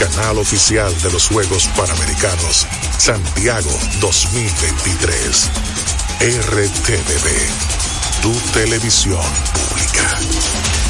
canal oficial de los Juegos Panamericanos Santiago 2023. RTVD, tu televisión pública.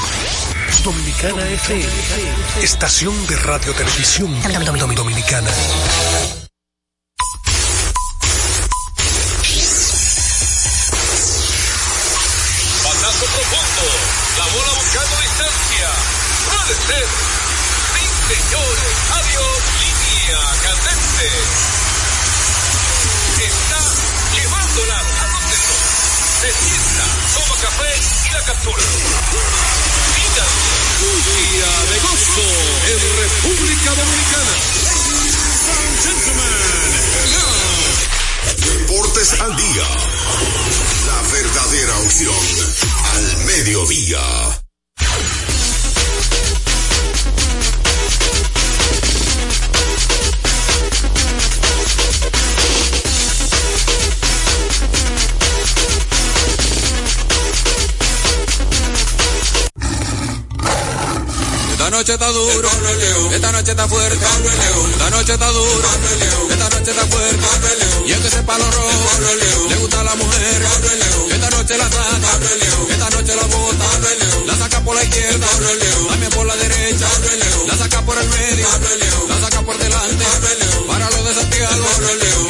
Dominicana FM, estación de radio televisión dominicana. Patazo profundo, la bola buscando distancia. Puede ser. Sí, señores, adiós, línea candente. Está llevándola a donde no. Se toma café y la captura. Un día de gozo en República Dominicana. Ladies and gentlemen, Deportes al día. La verdadera opción al mediodía. Noche está duro, esta noche está fuerte, esta noche está duro, esta noche está fuerte, y el que se palo rojo, le gusta la mujer, esta noche la saca, esta noche la bota, la saca por la izquierda, también por la derecha, la saca por el medio, la saca por delante, para los de Santiago,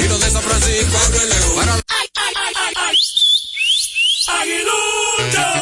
y los de San Francisco, para los... Dejemos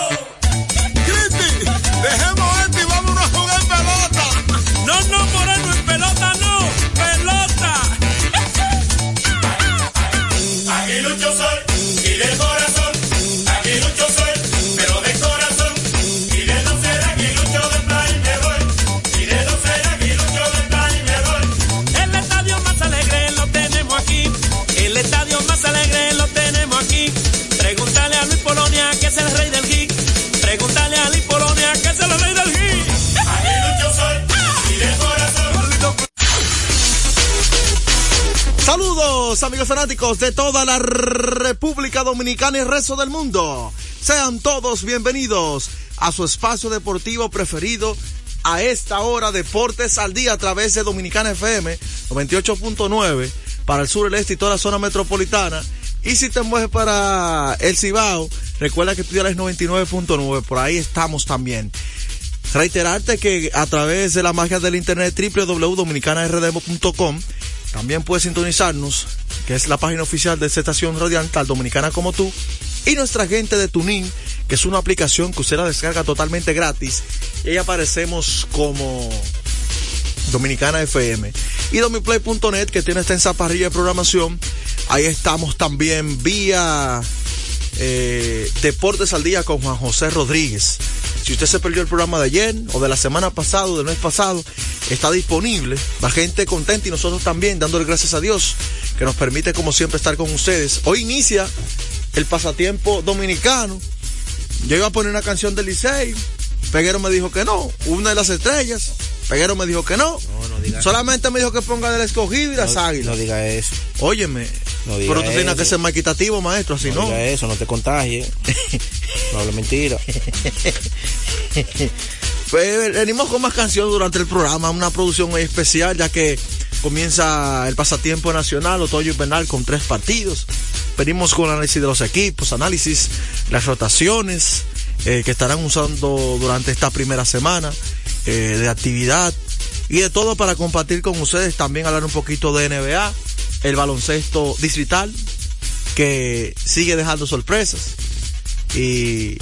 Amigos fanáticos de toda la República Dominicana y el resto del mundo. Sean todos bienvenidos a su espacio deportivo preferido a esta hora Deportes al Día a través de Dominicana FM 98.9 para el sur, el este y toda la zona metropolitana. Y si te mueves para el Cibao, recuerda que Piedra es 99.9, por ahí estamos también. Reiterarte que a través de la magia del internet www.dominicanardemo.com también puedes sintonizarnos, que es la página oficial de esta estación radial, tal dominicana como tú, y nuestra gente de Tunin, que es una aplicación que usted la descarga totalmente gratis, y ahí aparecemos como Dominicana FM. Y domiplay.net, que tiene esta extensa parrilla de programación, ahí estamos también vía eh, Deportes al Día con Juan José Rodríguez. Si usted se perdió el programa de ayer o de la semana pasada o del mes pasado, está disponible. La gente contenta y nosotros también, dándole gracias a Dios que nos permite como siempre estar con ustedes. Hoy inicia el pasatiempo dominicano. Yo iba a poner una canción del Licey. Peguero me dijo que no. Una de las estrellas. Peguero me dijo que no. Solamente me dijo que ponga del escogido y las águilas. No diga eso. Óyeme. No diga pero tú tienes que ser más equitativo, maestro, así no. no. diga eso, no te contagies. no hable mentira. Pues, venimos con más canciones durante el programa, una producción muy especial, ya que comienza el pasatiempo nacional, otoño invernal, con tres partidos. Venimos con análisis de los equipos, análisis las rotaciones eh, que estarán usando durante esta primera semana eh, de actividad. y de todo para compartir con ustedes, también hablar un poquito de NBA, el baloncesto distrital, que sigue dejando sorpresas. Y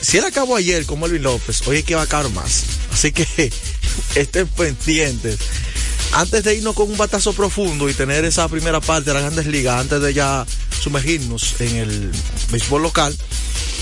si él acabó ayer con Melvin López, hoy es que va a acabar más. Así que estén pendientes. Antes de irnos con un batazo profundo y tener esa primera parte de las grandes ligas, antes de ya sumergirnos en el béisbol local,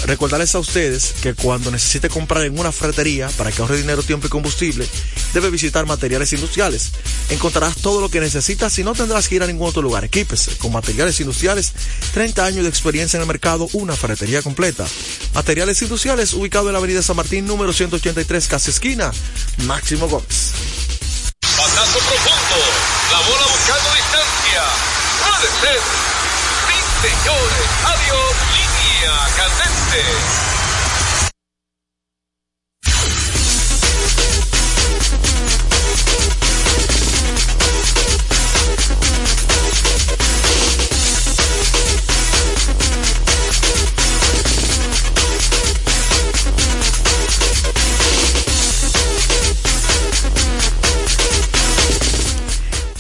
recordarles a ustedes que cuando necesite comprar en una ferretería para que ahorre dinero, tiempo y combustible, debe visitar materiales industriales. Encontrarás todo lo que necesitas y no tendrás que ir a ningún otro lugar. Equípese con materiales industriales, 30 años de experiencia en el mercado, una ferretería completa. Materiales industriales ubicado en la avenida San Martín, número 183, casi esquina, Máximo Gómez. Batazo profundo. La bola buscando distancia. Puede ser. Sí, señores. Adiós. Candente.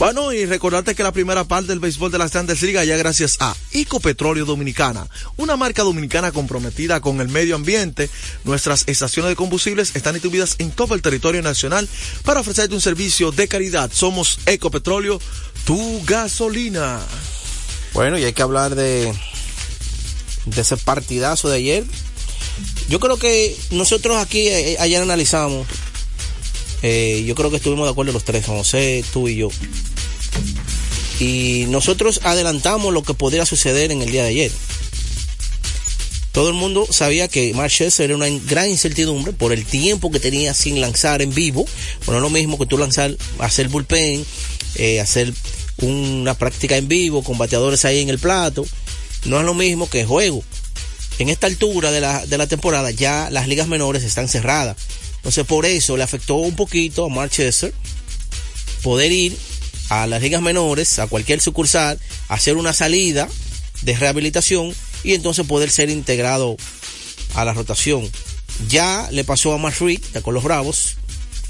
Bueno, y recordarte que la primera parte del béisbol de las grandes ligas ya gracias a Ecopetróleo Dominicana, una marca dominicana comprometida con el medio ambiente. Nuestras estaciones de combustibles están distribuidas en todo el territorio nacional para ofrecerte un servicio de calidad. Somos Ecopetróleo, tu gasolina. Bueno, y hay que hablar de, ese partidazo de ayer. Yo creo que nosotros aquí eh, ayer analizamos eh, yo creo que estuvimos de acuerdo los tres, José, tú y yo. Y nosotros adelantamos lo que podría suceder en el día de ayer. Todo el mundo sabía que Mark Scherzer era una gran incertidumbre por el tiempo que tenía sin lanzar en vivo. Bueno, lo mismo que tú lanzar, hacer bullpen, eh, hacer una práctica en vivo con bateadores ahí en el plato. No es lo mismo que juego. En esta altura de la, de la temporada ya las ligas menores están cerradas. Entonces por eso le afectó un poquito a Mark Chester poder ir a las ligas menores, a cualquier sucursal, hacer una salida de rehabilitación y entonces poder ser integrado a la rotación. Ya le pasó a Mark Reed, con los Bravos,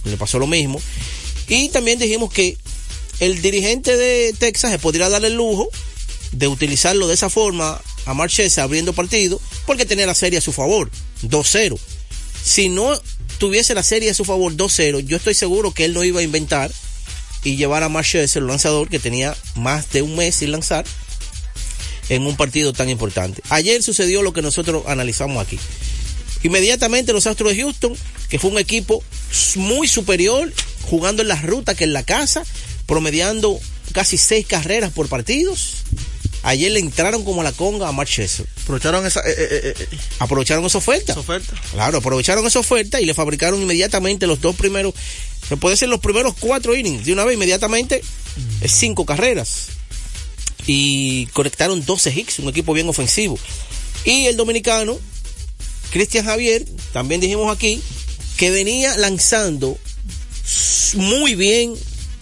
le pasó lo mismo. Y también dijimos que el dirigente de Texas se podría dar el lujo de utilizarlo de esa forma a Mark Chester abriendo partido porque tenía la serie a su favor, 2-0. Si no tuviese la serie a su favor 2-0, yo estoy seguro que él no iba a inventar y llevar a Mark Scherzer, el lanzador que tenía más de un mes sin lanzar, en un partido tan importante. Ayer sucedió lo que nosotros analizamos aquí. Inmediatamente los Astros de Houston, que fue un equipo muy superior, jugando en la ruta que en la casa, promediando casi seis carreras por partidos. Ayer le entraron como la conga a Mark Scherzer. Aprovecharon esa, eh, eh, eh, aprovecharon esa oferta. esa oferta. Claro, aprovecharon esa oferta y le fabricaron inmediatamente los dos primeros, se puede ser los primeros cuatro innings, de una vez inmediatamente, mm. cinco carreras. Y conectaron 12 hits, un equipo bien ofensivo. Y el dominicano, Cristian Javier, también dijimos aquí, que venía lanzando muy bien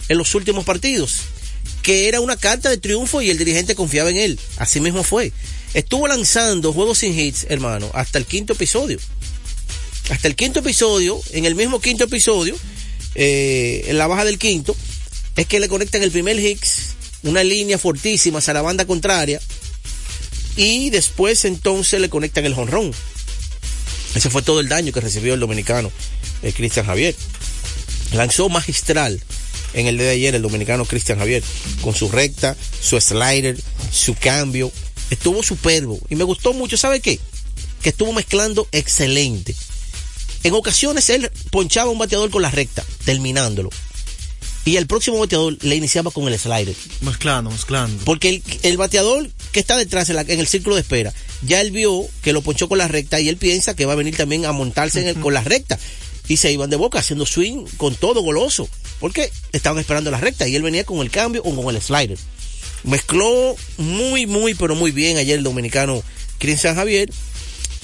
en los últimos partidos, que era una carta de triunfo y el dirigente confiaba en él. Así mismo fue. Estuvo lanzando juegos sin hits, hermano, hasta el quinto episodio. Hasta el quinto episodio, en el mismo quinto episodio, eh, en la baja del quinto, es que le conectan el primer hits, una línea fortísima hacia la banda contraria, y después entonces le conectan el jonrón. Ese fue todo el daño que recibió el dominicano eh, Cristian Javier. Lanzó magistral en el día de ayer el dominicano Cristian Javier, con su recta, su slider, su cambio. Estuvo superbo y me gustó mucho, ¿sabe qué? Que estuvo mezclando excelente. En ocasiones él ponchaba un bateador con la recta, terminándolo. Y el próximo bateador le iniciaba con el slider. Mezclando, mezclando. Porque el, el bateador que está detrás en, la, en, el círculo de espera, ya él vio que lo ponchó con la recta y él piensa que va a venir también a montarse en el, con la recta. Y se iban de boca haciendo swing con todo goloso. Porque estaban esperando la recta y él venía con el cambio o con el slider. Mezcló muy, muy, pero muy bien ayer el dominicano Cristian Javier.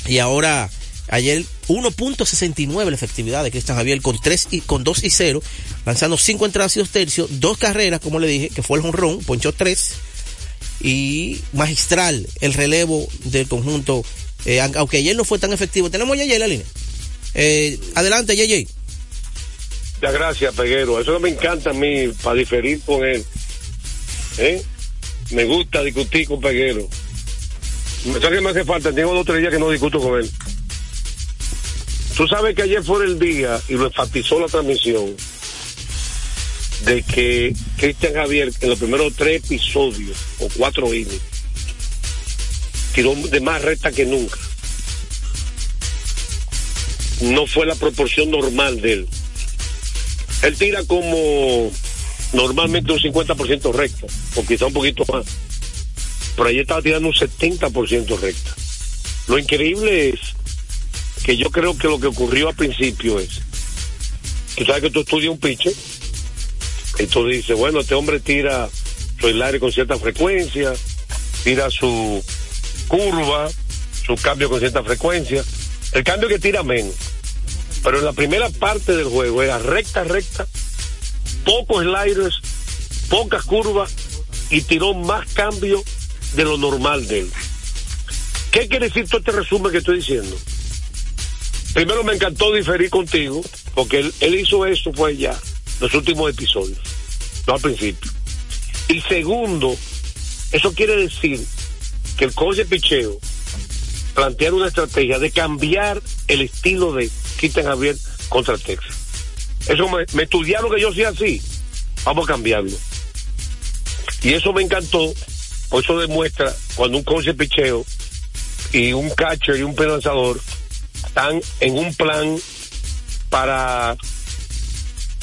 Y ahora, ayer 1.69 la efectividad de Cristian Javier con 3 y con 2 y 0, lanzando 5 entradas y 2 tercios, dos carreras, como le dije, que fue el jonrón, ponchó 3 y magistral el relevo del conjunto, eh, aunque ayer no fue tan efectivo. Tenemos a Yeye la línea. Eh, adelante, Yeye. Ya, gracias, Peguero. Eso me encanta a mí, para diferir con él. ¿Eh? Me gusta discutir con Peguero. ¿Sabes qué me hace falta? Tengo dos o tres días que no discuto con él. Tú sabes que ayer fue el día, y lo enfatizó la transmisión, de que Cristian Javier, en los primeros tres episodios, o cuatro innings, tiró de más recta que nunca. No fue la proporción normal de él. Él tira como normalmente un 50% recta, o quizá un poquito más. Pero ayer estaba tirando un 70% recta. Lo increíble es que yo creo que lo que ocurrió al principio es que sabes que tú estudias un pitcher y tú dices, bueno, este hombre tira su aire con cierta frecuencia, tira su curva, su cambio con cierta frecuencia, el cambio que tira menos. Pero en la primera parte del juego era recta, recta, pocos sliders, pocas curvas y tiró más cambio de lo normal de él. ¿Qué quiere decir todo este resumen que estoy diciendo? Primero me encantó diferir contigo, porque él, hizo eso fue ya, los últimos episodios, no al principio. Y segundo, eso quiere decir que el coach de picheo plantear una estrategia de cambiar el estilo de Cristian Javier contra Texas. Eso me, estudiaron que yo sea así. Vamos a cambiarlo. Y eso me encantó, por eso demuestra cuando un coach de picheo y un catcher y un penalizador están en un plan para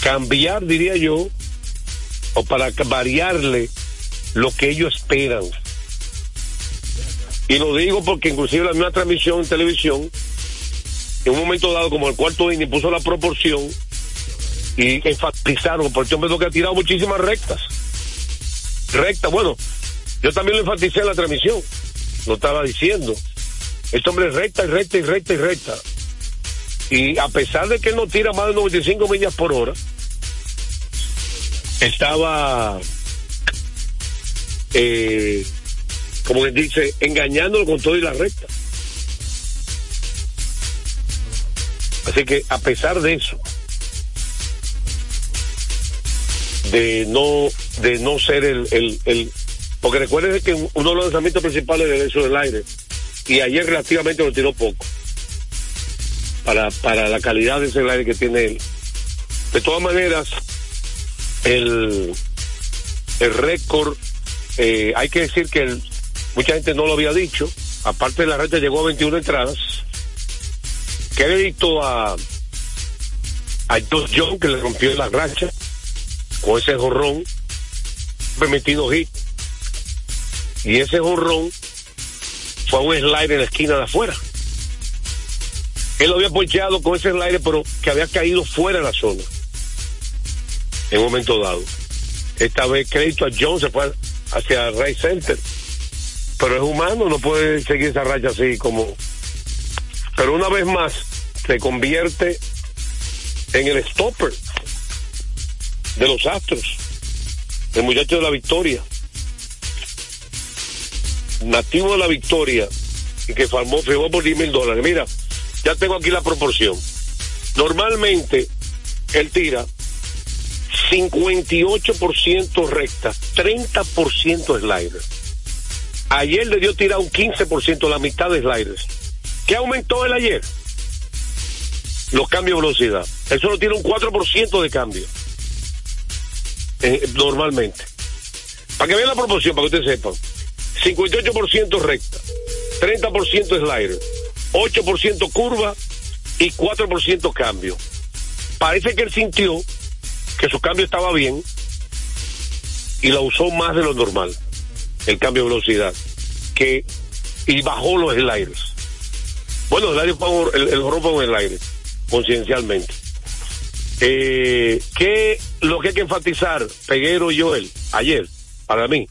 cambiar, diría yo, o para variarle lo que ellos esperan. Y lo digo porque inclusive la misma transmisión en televisión, en un momento dado como el cuarto inning puso la proporción y enfatizaron, porque este hombre que ha tirado muchísimas rectas. Rectas, bueno, yo también lo enfaticé en la transmisión, lo estaba diciendo. Este hombre es recta y recta y recta y recta. Y a pesar de que no tira más de 95 millas por hora, estaba, eh, como que dice, engañándolo con todo y la recta. Así que a pesar de eso, de no, de no ser el, el, el porque recuerden que uno de los lanzamientos principales es eso del aire, y ayer relativamente lo tiró poco para, para la calidad de ese aire que tiene él. De todas maneras, el, el récord, eh, hay que decir que mucha gente no lo había dicho, aparte de la reta llegó a 21 entradas, crédito a, a Josh John que le rompió la racha con ese jorrón, permitido hit, y ese jorrón fue un slide en la esquina de afuera. Él lo había ponchado con ese slide, pero que había caído fuera de la zona. En un momento dado. Esta vez crédito a John se fue hacia Ray Center. Pero es humano, no puede seguir esa racha así como. Pero una vez más se convierte en el stopper de los Astros. El muchacho de la victoria nativo de la Victoria y que firmó, firmó por 10 mil dólares. Mira, ya tengo aquí la proporción. Normalmente él tira 58% recta, 30% slider. Ayer le dio tirar un 15%, la mitad de sliders. ¿Qué aumentó el ayer? Los cambios de velocidad. Él solo tiene un 4% de cambio. Eh, normalmente. Para que vean la proporción, para que ustedes sepan. 58% recta, 30% slider, 8% curva y 4% cambio. Parece que él sintió que su cambio estaba bien y lo usó más de lo normal, el cambio de velocidad, que y bajó los sliders. Bueno, el, el, el en el aire, conciencialmente. Eh, ¿Qué lo que hay que enfatizar, Peguero y Joel, ayer, para mí?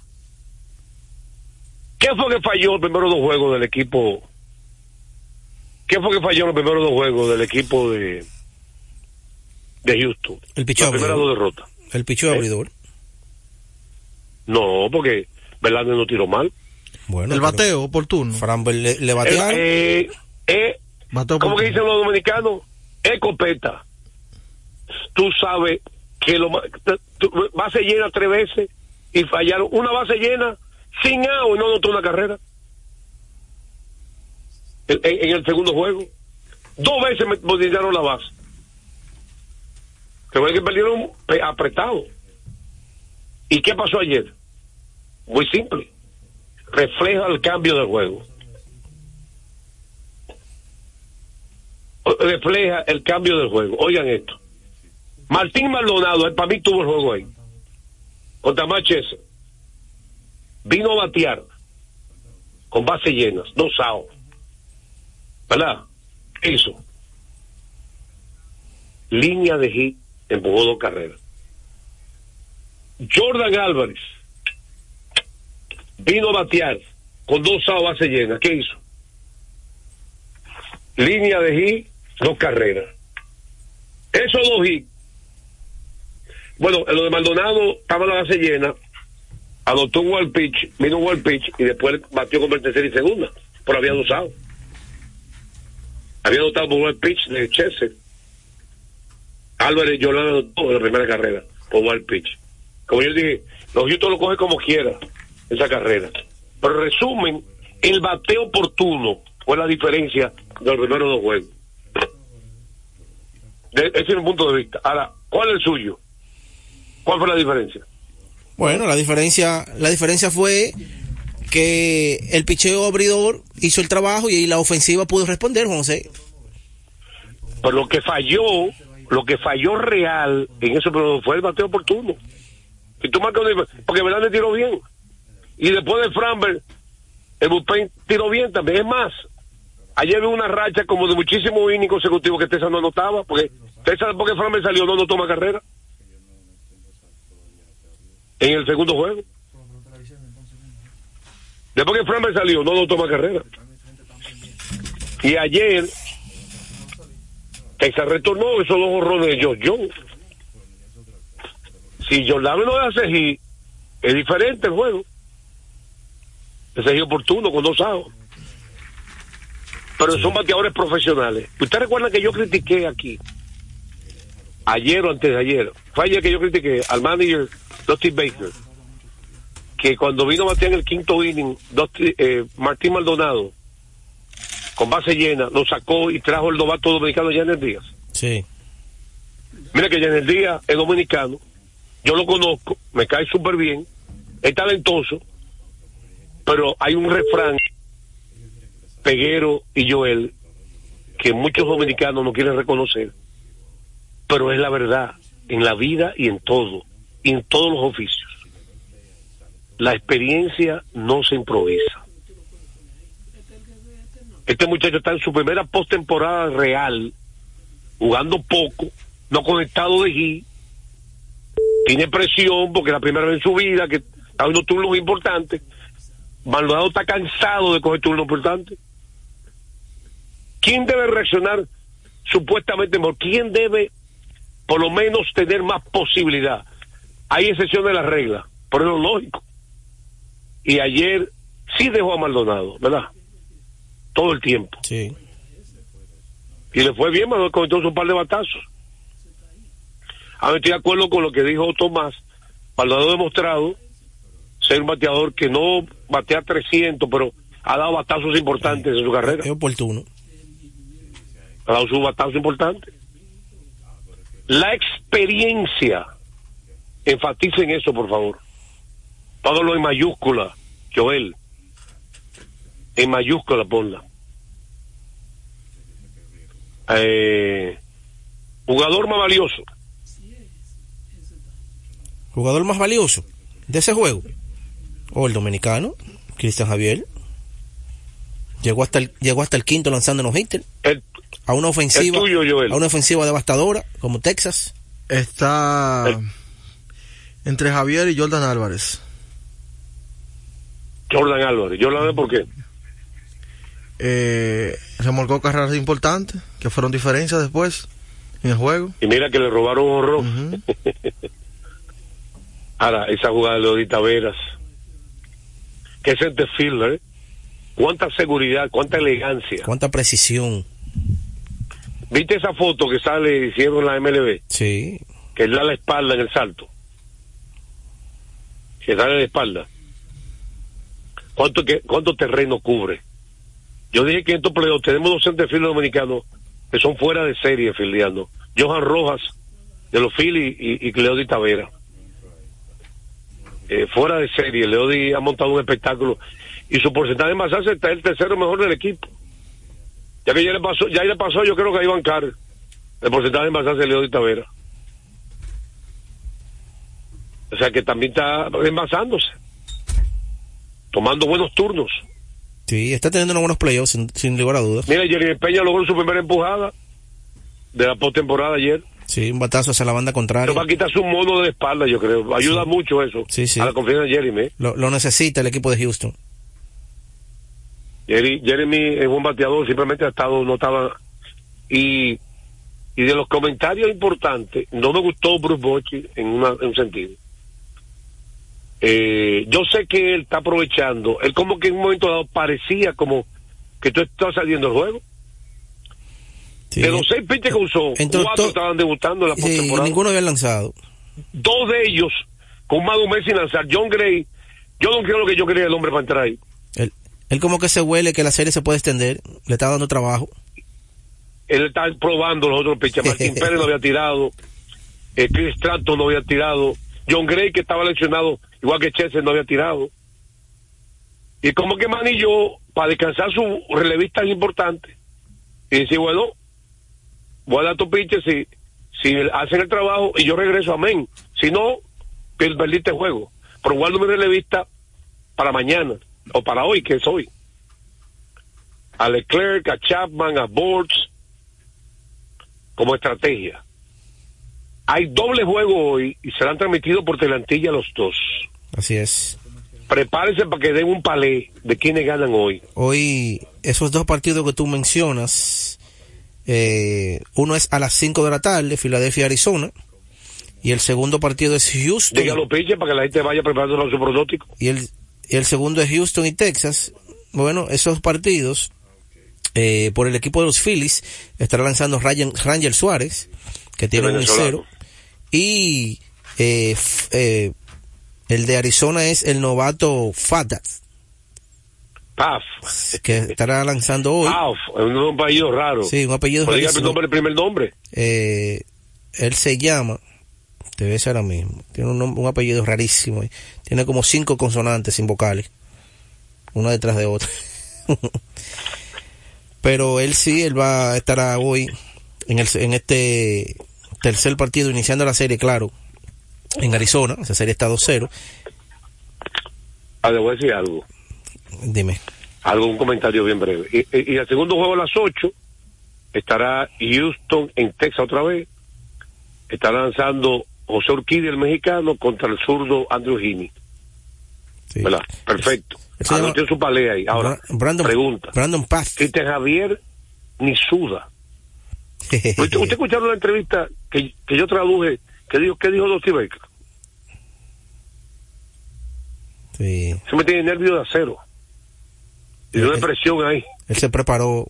¿Qué fue que falló los primeros dos juegos del equipo? ¿Qué fue que falló los primeros dos juegos del equipo de de Houston? El pichó La primera dos derrotas. El pichó abridor. No, porque Verlander no tiró mal. Bueno, el bateo oportuno. Framber le, le batearon. Eh, eh, ¿Cómo que dicen los dominicanos? Escopeta. tú sabes que lo ma- t- tú- base llena tres veces y fallaron una base llena sin out y no anotó una carrera en, el segundo juego. Dos veces me modificaron la base. Fue que perdieron pe- apretado. ¿Y qué pasó ayer? Muy simple. Refleja el cambio del juego. Refleja el cambio del juego. Oigan esto. Martín Maldonado, él para mí tuvo el juego ahí. Contra Maches. Vino a batear con bases llenas, dos outs. ¿Verdad? ¿Qué hizo? Línea de hit, empujó dos carreras. Jordan Álvarez vino a batear con dos outs base llenas. ¿Qué hizo? Línea de hit, dos carreras. Esos dos hits. Bueno, en lo de Maldonado estaba la base llena, anotó un wild pitch, vino un wild pitch y después batió con el tercera y segunda, pero había outs. Había anotado por wild pitch de Chester. Álvarez Yolanda anotó en la primera carrera por wild pitch. Como yo dije, los Houston lo coge como quiera esa carrera. Pero en resumen, el bateo oportuno fue la diferencia de los primeros dos juegos. Ese es mi punto de vista. Ahora, ¿cuál es el suyo? ¿Cuál fue la diferencia? Bueno, la diferencia, la diferencia fue que el picheo abridor hizo el trabajo y la ofensiva pudo responder, José. Pero lo que falló, lo que falló real en eso pero fue el bateo oportuno. Y tú marcas porque Verlander tiró bien. Y después de Framber, el bullpen tiró bien también. Es más, ayer vi una racha como de muchísimos innings consecutivos que Tessa no anotaba, porque Tessa después que Framber salió no anotó más carrera. En el segundo juego. Después que Framber salió, no anotó más carrera. Y ayer, se retornó esos dos horrores de George Jones. Si Jordan no hace hit, es diferente el juego. Ese hit oportuno con dos outs. Pero son bateadores profesionales. ¿Usted recuerda que yo critiqué aquí? Ayer o antes de ayer. Fue ayer que yo critiqué al manager Dusty Baker. Que cuando vino a batear en el quinto inning, Dusty- eh, Martín Maldonado, con base llena, lo sacó y trajo el novato dominicano Janet Díaz. Sí. Mira que Janet Díaz es dominicano, yo lo conozco, me cae súper bien, es talentoso, pero hay un refrán, Peguero y Joel, que muchos dominicanos no quieren reconocer, pero es la verdad, en la vida y en todo, en todos los oficios. La experiencia no se improvisa. Este muchacho está en su primera postemporada real, jugando poco, no conectado de G, tiene presión porque es la primera vez en su vida que está unos turnos importantes. Maldonado está cansado de coger turnos importantes. ¿Quién debe reaccionar supuestamente mejor? ¿Quién debe por lo menos tener más posibilidad? Hay excepción de la regla, pero es lo lógico. Y ayer sí dejó a Maldonado, ¿verdad? Todo el tiempo. Sí. Y le fue bien, Maldonado cometió un par de batazos. Ahora estoy de acuerdo con lo que dijo Tomás. Maldonado ha demostrado ser un bateador que no batea 300, pero ha dado batazos importantes en su carrera. Es oportuno. Ha dado sus batazos importantes. La experiencia. Enfaticen eso, por favor. Póngalo en mayúscula, Joel. En mayúscula, ponla. Eh, jugador más valioso. Jugador más valioso de ese juego. O el dominicano, Cristian Javier. Llegó hasta el, llegó hasta el quinto lanzando los hitters. a una ofensiva. el tuyo, Joel. A una ofensiva devastadora, como Texas. Está entre Javier y Jordan Álvarez. Jordan Álvarez. Jordan Álvarez, ¿por qué? Eh, remolcó carreras importantes que fueron diferencias después en el juego. Y mira que le robaron un horror. Ahora, esa jugada de Leodita Veras. Que es de fielder. ¿eh? Cuánta seguridad, cuánta elegancia. Cuánta precisión. ¿Viste esa foto que sale, hicieron en la MLB? Sí. Que él da la espalda en el salto. Que sale la espalda. ¿Cuánto, que, ¿Cuánto terreno cubre? Yo dije que en estos playoffs tenemos dos centerfields dominicanos que son fuera de serie fildeando. Johan Rojas, de los Phillies, y, y Leody Tavera. Eh, fuera de serie, Leody ha montado un espectáculo y su porcentaje más alto está el tercero mejor del equipo. Ya que ya le pasó, ya le pasó yo creo que a Iván Carr, el porcentaje más alto de Leody Tavera. O sea que también está envasándose, tomando buenos turnos. Sí, está teniendo unos buenos playoffs, sin, sin lugar a dudas. Mira, Jeremy Peña logró su primera empujada de la postemporada ayer. Sí, un batazo hacia la banda contraria. Pero va a quitarse un mono de espalda, yo creo. Ayuda Sí. mucho eso Sí, sí. a la confianza de Jeremy. Lo, lo necesita el equipo de Houston. Jerry- Jeremy es un bateador, simplemente ha estado, no estaba. Y, y de los comentarios importantes, no me gustó Bruce Bochy en, una- en un sentido. Eh, yo sé que él está aprovechando, él como que en un momento dado parecía como que tú estás saliendo del juego. De los seis pitches que usó, Entonces, cuatro estaban debutando en la Sí, postemporada. ninguno había lanzado. Dos de ellos con más de un mes sin lanzar. John Gray, yo no creo que yo quería el hombre para entrar ahí. Él, él como que se huele que la serie se puede extender. Le está dando trabajo. él está probando los otros pitchers. Martín Pérez no había tirado, eh, Chris Stratton no había tirado, John Gray que estaba lesionado, igual que Chester no había tirado. Y como que manilló para descansar sus relevistas importantes y decir, bueno, voy a dar tu pitcher si, si hacen el trabajo y yo regreso, amén. Si no, per- perdiste el juego. Pero guardo mi relevista para mañana o para hoy, que es hoy. A Leclerc, a Chapman, a Bortz, como estrategia. Hay doble juego hoy y serán transmitidos por Telantilla los dos. Así es. Prepárense para que den un palé de quienes ganan hoy. Hoy, esos dos partidos que tú mencionas, eh, uno es a las 5 de la tarde, Filadelfia-Arizona, y el segundo partido es Houston. Diga los pitchers para que la gente vaya preparando su pronóstico. y el, y el segundo es Houston y Texas. Bueno, esos partidos, eh, por el equipo de los Phillies, estará lanzando Ryan, Rangel Suárez, que tiene un venezolano. 0 y eh, eh, el de Arizona es el novato Fadat, Paf. que estará lanzando hoy. Paf. Es un apellido raro. Sí, un apellido diga el nombre, el primer nombre. Eh, él se llama, te ves ahora mismo, tiene un, un apellido rarísimo, tiene como cinco consonantes sin vocales, una detrás de otra. Pero él sí, él va a estar hoy en, el, en este tercer partido, iniciando la serie, claro, en Arizona, esa serie está 2-0. Ah, le voy a decir algo. Dime. Algo, un comentario bien breve. Y, y- y el segundo juego a las 8 estará Houston en Texas otra vez. Estará lanzando José Urquidi, el mexicano, contra el zurdo Andrew Heaney. ¿Verdad? Perfecto. Llama- Anoté su palea ahí. Ahora, Bra- Brandon, pregunta. Brandon Paz. Cristian Javier ni suda. ¿Usted, usted escucharon la entrevista que, que yo traduje? que dijo, ¿Qué dijo Dusty Baker? Sí. Se me tiene nervio de acero. Y una presión ahí. Él se preparó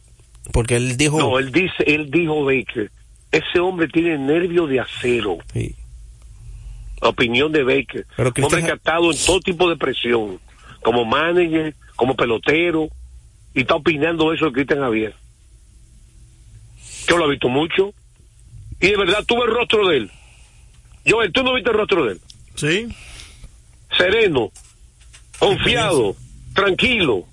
porque él dijo... No, él dice, él dijo Baker, ese hombre tiene nervio de acero. Sí. La opinión de Baker. Pero Un hombre que ha estado en todo tipo de presión, como manager, como pelotero, y está opinando eso de Cristian Javier. Yo lo he visto mucho, y de verdad tuve el rostro de él. Joel, ¿tú no viste el rostro de él? Sí. Sereno, confiado, tranquilo,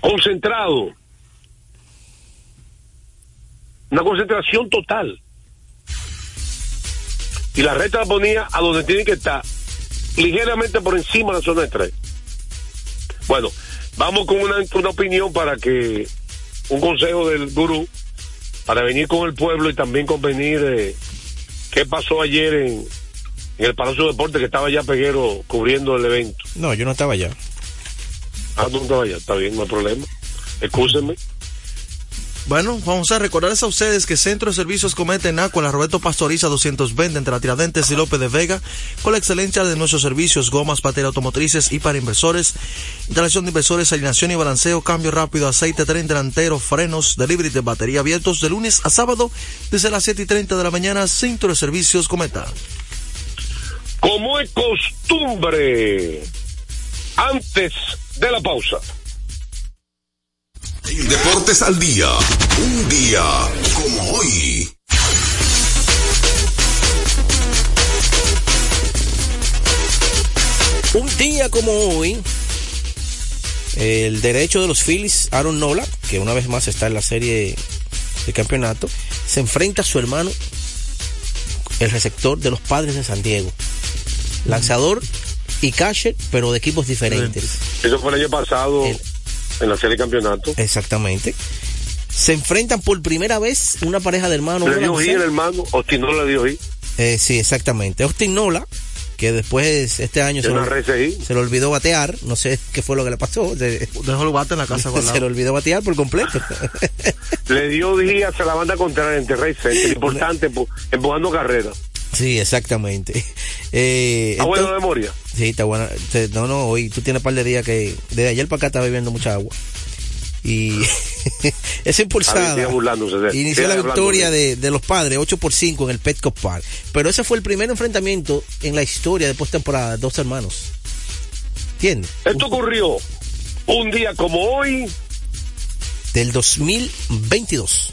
concentrado. Una concentración total. Y la recta la ponía a donde tiene que estar, ligeramente por encima de la zona de tres. Bueno, vamos con una, una opinión para que, un consejo del gurú, para venir con el pueblo y también convenir eh, qué pasó ayer en, en el Palacio de Deportes, que estaba ya Peguero cubriendo el evento. No, yo no estaba allá. Ah, no estabas allá, está bien, no hay problema. Excúsenme. Bueno, vamos a recordarles a ustedes que Centro de Servicios Cometa en Agua, la Roberto Pastoriza 220 entre la Tiradentes y López de Vega, con la excelencia de nuestros servicios, gomas, batería automotrices y para inversores, instalación de inversores, alineación y balanceo, cambio rápido, aceite, tren delantero, frenos, delivery de batería abiertos de lunes a sábado desde las 7 y 30 de la mañana, Centro de Servicios Cometa. Como es costumbre, antes de la pausa. En Deportes al Día, un día como hoy. Un día como hoy, el derecho de los Phillies, Aaron Nola, que una vez más está en la serie de campeonato, se enfrenta a su hermano, el receptor de los padres de San Diego. Lanzador y catcher, pero de equipos diferentes. Eso fue el año pasado en la serie de campeonato. Exactamente. Se enfrentan por primera vez una pareja de hermanos. Le dio el hermano, Austin Nola le dio hit. Eh, sí, exactamente. Austin Nola, que después este año se lo, se le, olvidó batear, no sé qué fue lo que le pasó. Dejó el bate en la casa. se le olvidó batear por completo. le dio días a la banda contraria en Terrey Center, importante, empujando carrera. Sí, exactamente. Eh, ¿Está buena memoria? Sí, está buena. No, no, hoy tú tienes un par de días que desde ayer para acá está bebiendo mucha agua. Y esa impulsada inició la victoria de, de, los padres 8 por 5 en el Petco Park. Pero ese fue el primer enfrentamiento en la historia de postemporada, dos hermanos. ¿Entiendes? Esto ocurrió un día como hoy del 2022.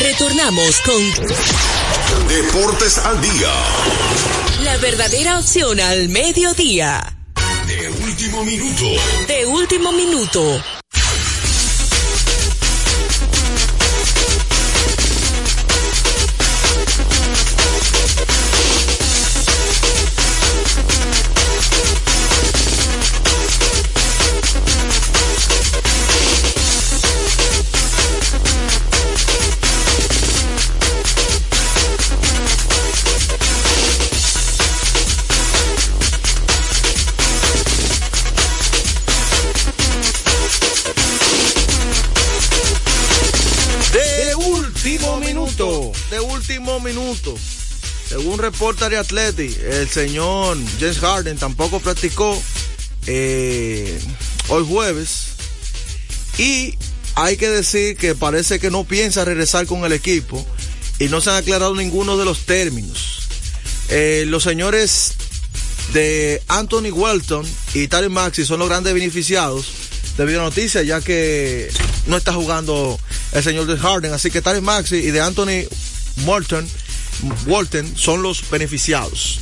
Retornamos con Deportes al Día. La verdadera opción al mediodía. De último minuto. De último minuto. Según reporta de Atleti, el señor James Harden tampoco practicó eh, hoy jueves. Y hay que decir que parece que no piensa regresar con el equipo y no se han aclarado ninguno de los términos. Eh, los señores de Anthony Welton y Tari Maxi son los grandes beneficiados debido a noticia, ya que no está jugando el señor de Harden. Así que Tari Maxi y de Anthony Walton, Walton son los beneficiados.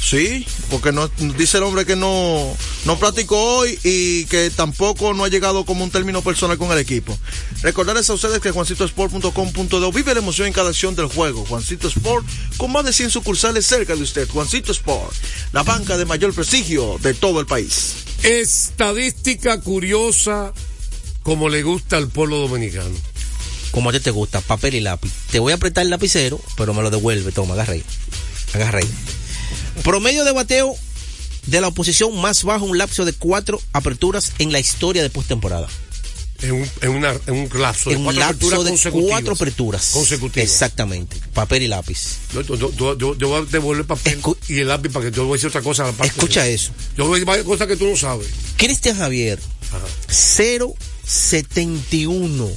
Sí, porque no, dice el hombre que no, no practicó hoy y que tampoco no ha llegado como un término personal con el equipo. Recordarles a ustedes que juancitosport.com.do vive la emoción en cada acción del juego. Juancito Sport con más de 100 sucursales cerca de usted. Juancito Sport, la banca de mayor prestigio de todo el país. Estadística curiosa como le gusta al pueblo dominicano como a ti te gusta, papel y lápiz. Te voy a apretar el lapicero, pero me lo devuelve. Toma, agarra ahí. Agarra ahí. Promedio de bateo de la oposición más bajo un lapso de cuatro aperturas en la historia de postemporada. En un, en una, en un lapso de En un cuatro aperturas lapso de consecutivas. cuatro aperturas. Consecutivas. Exactamente. Papel y lápiz. Yo, yo- yo- voy a devolver el papel y el lápiz para que yo voy a decir otra cosa. a la parte Escucha de- eso. Yo voy a decir varias cosas que tú no sabes. Cristian Javier, 0.71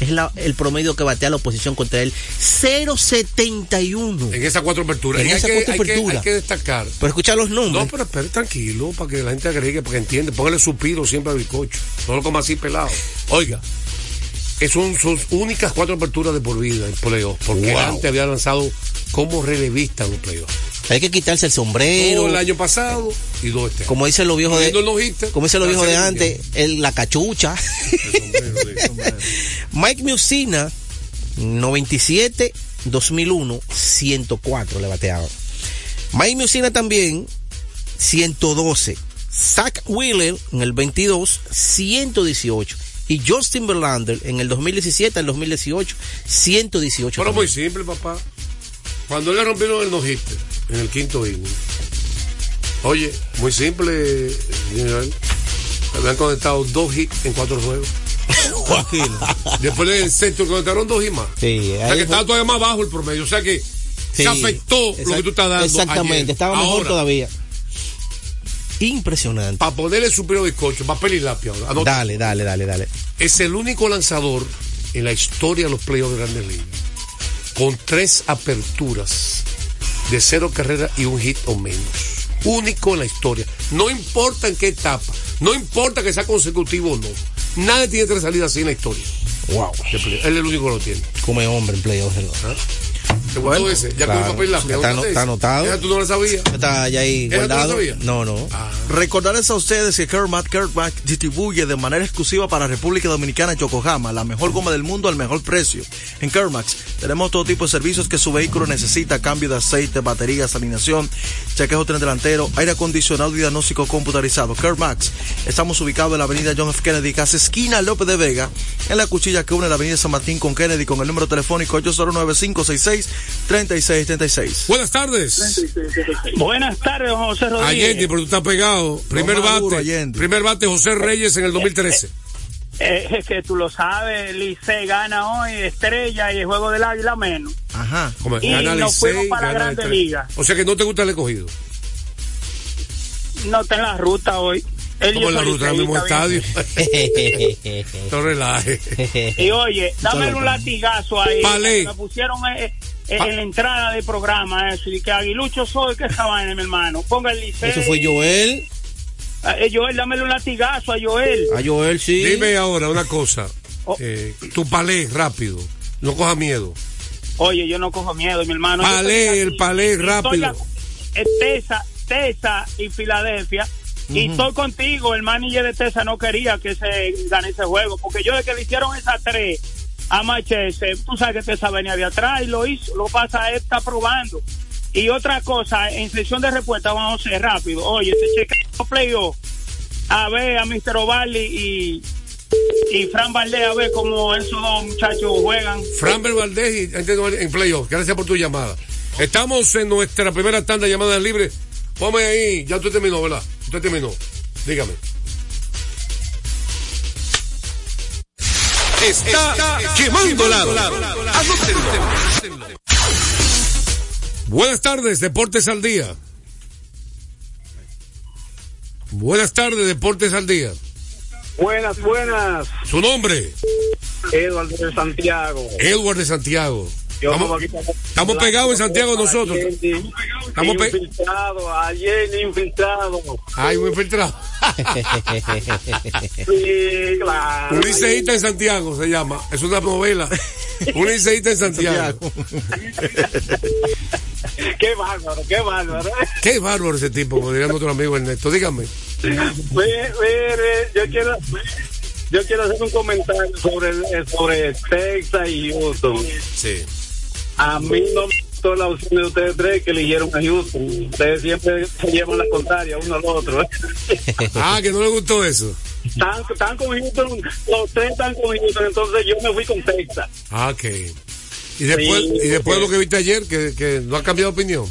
es la- el promedio que batea la oposición contra él. 0.71. En esas cuatro aperturas. En Y hay, esas que, cuatro hay, que, aperturas. hay que destacar. Pero escucha los nombres. No, pero espere, tranquilo, para que la gente agregue, para que entienda. Póngale suspiro siempre al bizcocho. No lo coma así pelado. Oiga, es son sus únicas cuatro aperturas de por vida en playoff. Porque Wow. antes había lanzado como relevista los playoffs. Hay que quitarse el sombrero. Todo el año pasado y dos este. Como dicen los viejos de, el no-hitter, como dicen los viejos de antes, el, la cachucha. Mike Musina, 97, 2001, 104 le bateaba. Mike Musina también, 112. Zach Wheeler en el 22, 118. Y Justin Verlander en el 2017 al 2018, 118. Pero también. muy simple, papá. Cuando le rompieron el no-hitter en el quinto inning. Oye, muy simple, general. Habían conectado dos hits en cuatro juegos. Después del sexto conectaron dos hits más. Sí, o sea que fue- estaba todavía más bajo el promedio. O sea que Sí, se afectó lo que tú estás dando. Exactamente, ayer. estaba mejor Ahora, todavía. Impresionante. Para ponerle su de bizcocho, papel y lápiz ahora. Anota. Dale, dale, dale, dale. Es el único lanzador en la historia de los playoffs de Grandes Ligas con tres aperturas de cero carreras y un hit o menos. Único en la historia. No importa en qué etapa, no importa que sea consecutivo o no. Nadie tiene tres salidas así en la historia. Wow. Él es el único que lo tiene. Come hombre en playoffs. ¿Te gustó ese? Ya claro. con papel y lápiz. Está, anotado. Esa tú no la sabías. Está ya ahí ¿Esa tú guardado. sabías? No, no. Recordarles a ustedes que Kermac Kermac distribuye de manera exclusiva para República Dominicana Yokohama la mejor goma del mundo al mejor precio. En Kermax tenemos todo tipo de servicios que su vehículo necesita, cambio de aceite, baterías, alineación, chequeo tren delantero, aire acondicionado y diagnóstico computarizado. Kermax, estamos ubicados en la avenida John F. Kennedy, casi esquina López de Vega, en la cuchilla que une la avenida San Martín con Kennedy con el número telefónico 809-566-3636. Buenas tardes. Buenas tardes, José Rodríguez. Allende, pero tú estás pegado. Primer bate. Primer bate José Reyes en el 2013. Eh, es que tú lo sabes, Licey gana hoy, Estrella y el juego del Águila menos. Ajá. Como Y gana nos Licey, fuimos para Grandes. Ligas. O sea que no te gusta el escogido. No está en la ruta hoy. Como en la ruta del mismo estadio. no relaje. Y oye, dame un latigazo ahí. Palé. Me pusieron eh, eh, en la entrada del programa eso. Y que Aguilucho soy, que esa vaina, mi hermano. Ponga el Licey. Eso fue Joel. Eh, Joel, dámele un latigazo a Joel. A Joel, sí. Dime ahora una cosa. Oh. Eh, tu palé rápido. No coja miedo. Oye, yo no cojo miedo, mi hermano. Palé, el palé Estoy rápido. a- Tesa, Tesa y Filadelfia. Y estoy contigo, el manager de Tesa no quería que se gane ese juego, porque yo de que le hicieron esas tres a Machese, tú sabes que Tesa venía de atrás y lo hizo, lo pasa, él está probando. Y otra cosa, en sesión de respuesta vamos a ser rápido. Oye, se checa los playoffs, a ver a Mr. Ovalli y, y Fran Valdez, a ver cómo esos dos muchachos juegan. Framber Valdés y en playoff. Gracias por tu llamada. Estamos en nuestra primera tanda de llamadas libres. Ponme ahí. Ya usted terminó, ¿verdad? Usted terminó. Dígame. Está, quemando lado. Buenas tardes, Deportes al Día. Buenas tardes, Deportes al Día. Buenas, buenas. Su nombre, Eduardo de Santiago. Edward de Santiago. Yo Estamos, como aquí estamos- estamos pegados en Santiago nosotros. Estamos Estamos pe- infiltrados, ayer infiltrado. Ay, un infiltrado. Sí, claro. Un liceísta en Santiago se llama. Es una novela. Un liceísta en Santiago. Qué bárbaro, qué bárbaro. Qué bárbaro ese tipo, como diría nuestro amigo Ernesto. Dígame. Yo quiero, yo quiero hacer un comentario sobre, sobre Texas y Houston. Sí. A mí no me gustó la opción de ustedes tres que eligieron a Houston. Ustedes siempre se llevan la contraria uno al otro. Ah, que no le gustó eso. Están, están con Houston, los tres están con Houston, entonces yo me fui con Texas. Ah, ok. Y después, Sí, y después lo que viste ayer, que, que no ha cambiado de opinión.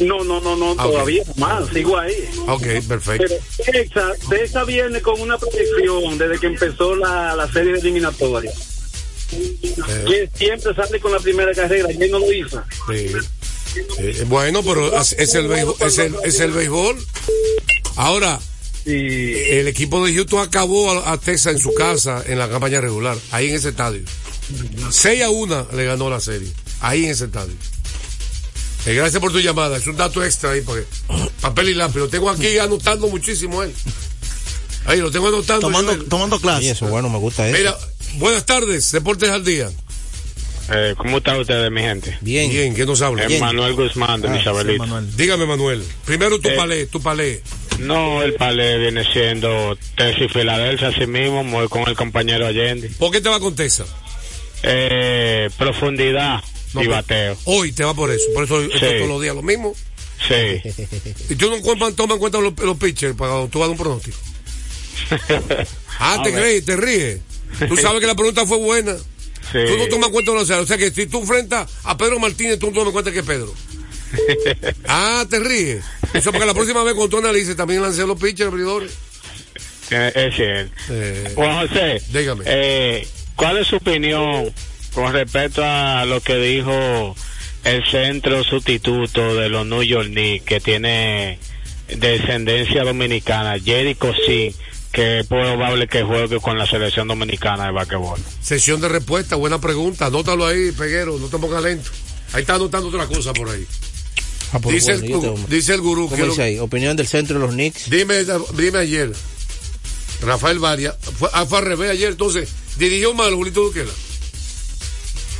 No, no, no, no, Ah, todavía más, sigo ahí. Ok, perfecto. Pero Texas, Texas viene con una proyección desde que empezó la, la serie de eliminatoria. Que siempre sale con la primera carrera, y él no lo hizo. Sí. Eh, bueno, pero es, es el béisbol, es, el, es el béisbol. Ahora, el equipo de Houston acabó a, a Texas en su casa en la campaña regular, ahí en ese estadio. 6 a 1 le ganó la serie, ahí en ese estadio. Eh, gracias por tu llamada, es un dato extra ahí, porque papel y lápiz, lo tengo aquí anotando muchísimo él. Ahí lo tengo anotando. Tomando, tomando clase. Y eso, bueno, me gusta eso. Mira, buenas tardes, Deportes al Día. Eh, ¿Cómo están ustedes, mi gente? Bien. Bien, ¿quién nos habla? Eh, Manuel Guzmán de Ah, Dígame, Manuel. Primero tu Eh, palé, tu palé. No, el palé viene siendo Tesi Filadelfia, así mismo, muy con el compañero Allende. ¿Por qué te va con Tesa? Eh, profundidad No, y bateo. Hoy te va por eso. Por eso esto Sí. todos los días lo mismo. Sí. Y tú no tomas en cuenta los, los pitchers para cuando tú vas a dar un pronóstico. Ah, A te crees, te ríes. Tú sabes que la pregunta fue buena. Sí. Tú no tomas en cuenta los O sea que si tú enfrentas a Pedro Martínez, tú no tomas en cuenta que es Pedro. Ah, te ríes. Eso porque la próxima vez cuando tú analices también lancé los pitchers, abridores. Es cierto. Eh, Juan José, dígame. eh, ¿cuál es su opinión con respecto a lo que dijo el centro sustituto de los New York Knicks, que tiene descendencia dominicana, Jerry Cosín, que es probable que juegue con la selección dominicana de basquetbol? Sesión de respuesta, buena pregunta. Anótalo ahí, Peguero, no te pongas lento. Ahí está anotando otra cosa por ahí. Ah, dice, bueno, el, yo te- gu- dice el gurú. ¿Cómo que dice lo- ahí? Opinión del centro de los Knicks. Dime, dime ayer. Rafael Varia. Fue, ah, fue al revés ayer, entonces. Dirigió mal Julito Duquela.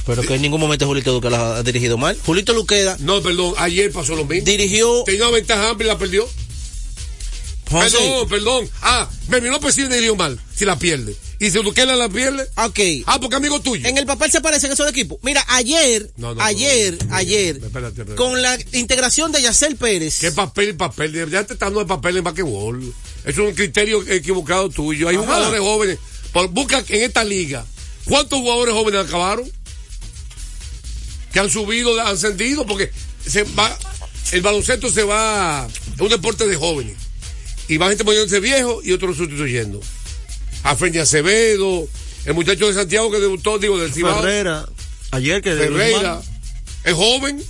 Pero que en ningún momento Julito Luqueda ha dirigido mal. Julito Luqueda No, perdón, ayer pasó lo mismo. dirigió. Tenía una ventaja amplia y la perdió. José, Perdón, perdón. Ah, Mervin López sí dirigió mal, si la pierde. Y si Duquela la pierde. Ok. Ah, porque amigo tuyo. En el papel se parecen esos equipos. Mira, ayer, No, no, ayer, no, ayer, espérate, espérate. con la integración de Yacel Pérez. ¿Qué papel, papel? Ya te están dando de papel en basquetbol. Es un criterio equivocado tuyo. Hay Ajá. jugadores jóvenes. Por, busca en esta liga. ¿Cuántos jugadores jóvenes acabaron? Que han subido, han ascendido, porque se va, el baloncesto se va, es un deporte de jóvenes. Y va gente poniéndose viejo y otros sustituyendo. A Frente Acevedo, el muchacho de Santiago que debutó, digo, del Cibao. Ferreira, ayer que Ferreira, es joven,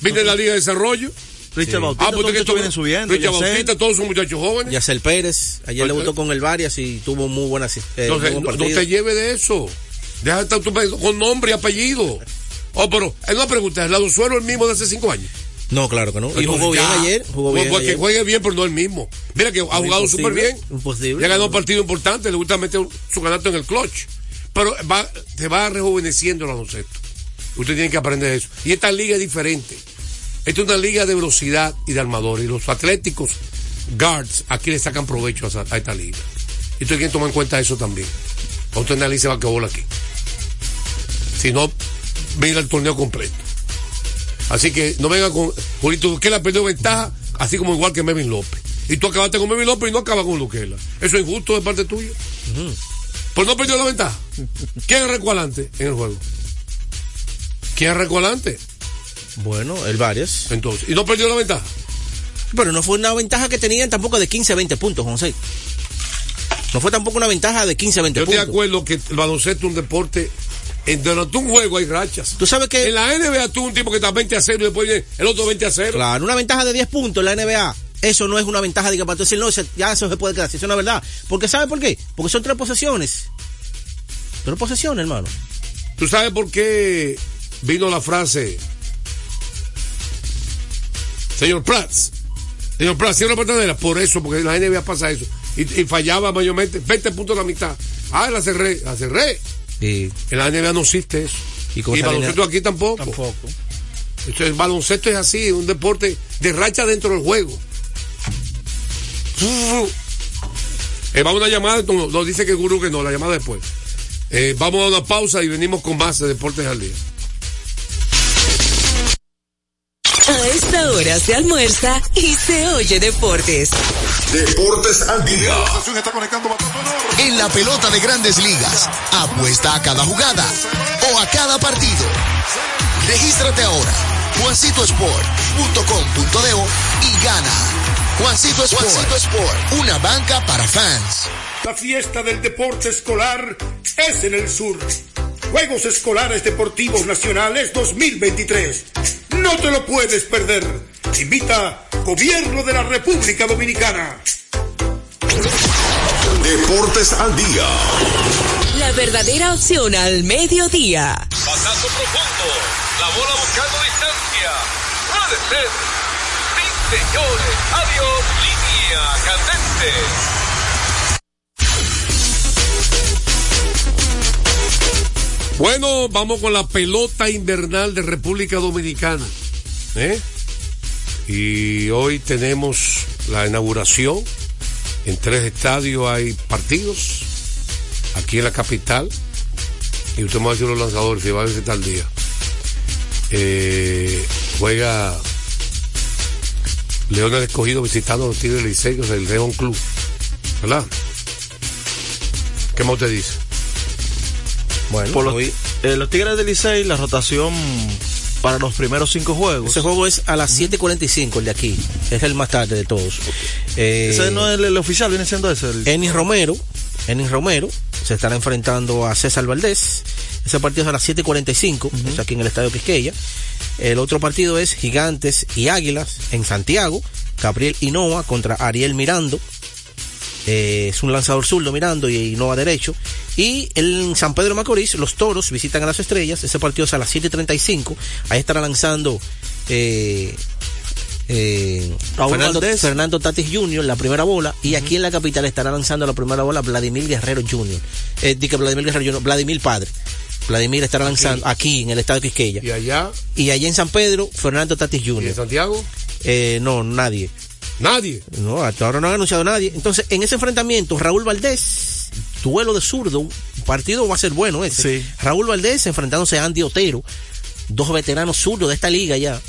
viene de la Liga de Desarrollo. Richard Bautista, Ah, pues todos estos vienen subiendo. Richard Yacel. Bautista, todos son muchachos jóvenes. Yacel Pérez, ayer Pues, debutó con el Varias y tuvo muy buena asist- eh, Entonces, no, te lleve de eso. Deja de estar con nombre y apellido. Oh, pero es una pregunta, ¿es la Suero el mismo de hace cinco años? No, claro que no. Y jugó bien ayer. Jugó bien Porque ayer. juegue bien, pero no el mismo. Mira que ha jugado súper bien. Imposible. Ya ganó un partido importante, le gusta meter su canasto en el clutch. Pero va, te va rejuveneciendo el baloncesto. Usted tiene que aprender eso. Y esta liga es diferente. Esta es una liga de velocidad y de armadores. Y los atléticos guards aquí le sacan provecho a, esta liga. Y usted tiene que tomar en cuenta eso también. Cuando usted analice basquetbol aquí. Si no, mira el torneo completo. Así que no venga con Julito Duquela perdió ventaja, así como igual que Melvin López. Y tú acabaste con Melvin López y no acabas con Duquela. Eso es injusto de parte tuya. Pues no perdió la ventaja. ¿Quién es recualante en el juego? ¿Quién es recualante? Bueno, el Varias. Entonces, ¿y no perdió la ventaja? Pero no fue una ventaja que tenían tampoco de 15 a 20 puntos, José. No fue tampoco una ventaja de 15 a 20 Yo estoy de puntos. acuerdo que el baloncesto es un deporte. En durante un juego hay rachas. Tú sabes que. En la NBA tú un tipo que está 20 a 0 y después viene el otro 20 a 0. Claro, una ventaja de 10 puntos en la NBA. Eso no es una ventaja, diga, para tú decir, no, ya eso se puede quedar. Eso es verdad. Porque ¿sabe por qué? Porque son tres posesiones. Tres posesiones, hermano. ¿Tú sabes por qué vino la frase? Señor Prats, señor Prats, cierra la patadera. Por eso, porque en la NBA pasa eso. Y, y fallaba mayormente 20 puntos a la mitad. Ah, la cerré, la cerré. Sí. En la NBA no existe eso. Y Y, baloncesto aquí tampoco. Tampoco. Entonces, el baloncesto es así, un deporte de racha dentro del juego. Eh, vamos a una llamada, no, nos dice que el gurú que no, la llamada después. Eh, vamos a una pausa y venimos con más de Deportes al Día. A esta hora se almuerza y se oye deportes. Deportes al día. En la pelota de grandes ligas, apuesta a cada jugada o a cada partido. Regístrate ahora juancitosport.com.de y gana. Juancito Sport, Juancito Sport, una banca para fans. La fiesta del deporte escolar es en el sur. Juegos Escolares Deportivos Nacionales 2023. No te lo puedes perder. Invita Gobierno de la República Dominicana. Deportes al día. La verdadera opción al mediodía. Pasazo profundo. La bola buscando distancia. Puede ser. Sí, señores. Adiós. Línea candente. Bueno, vamos con la pelota invernal de República Dominicana. ¿eh? Y hoy tenemos la inauguración. En tres estadios hay partidos. Aquí en la capital. Y usted me va a decir los lanzadores, si va a está al día. Eh, juega León el escogido visitando a los Tigres Liceos, el León Club. ¿Verdad? ¿Qué más usted dice? Bueno, Por los, eh, los Tigres del Licey, la rotación para los primeros cinco juegos. Ese juego es a las 7.45, el de aquí. Es el más tarde de todos. Eh, ese no es el, el oficial, viene siendo ese. El... Enis Romero, Enis Romero se estará enfrentando a César Valdés. Ese partido es a las 7.45, uh -huh. es aquí en el Estadio Quisqueya. El otro partido es Gigantes y Águilas en Santiago. Gabriel Hinoa contra Ariel Mirando. Eh, es un lanzador zurdo mirando y Innova derecho. Y en San Pedro Macorís, los toros visitan a las estrellas. Ese partido es a las 7.35. Ahí estará lanzando eh, eh, Fernando, Fernando, Tatis Jr. la primera bola. Y aquí en la capital estará lanzando la primera bola Vladimir Guerrero Jr. Eh, que Vladimir Guerrero Jr., Vladimir Padre. Vladimir estará lanzando aquí, aquí en el estado de Quisqueya. ¿Y allá? Y allá en San Pedro, Fernando Tatis Jr. ¿Y en Santiago? Eh, no, nadie. Nadie. No, hasta ahora no han anunciado nadie. Entonces, en ese enfrentamiento, Raúl Valdés, duelo de zurdo, un partido va a ser bueno ese. Sí. Raúl Valdés enfrentándose a Andy Otero, dos veteranos zurdos de esta liga ya.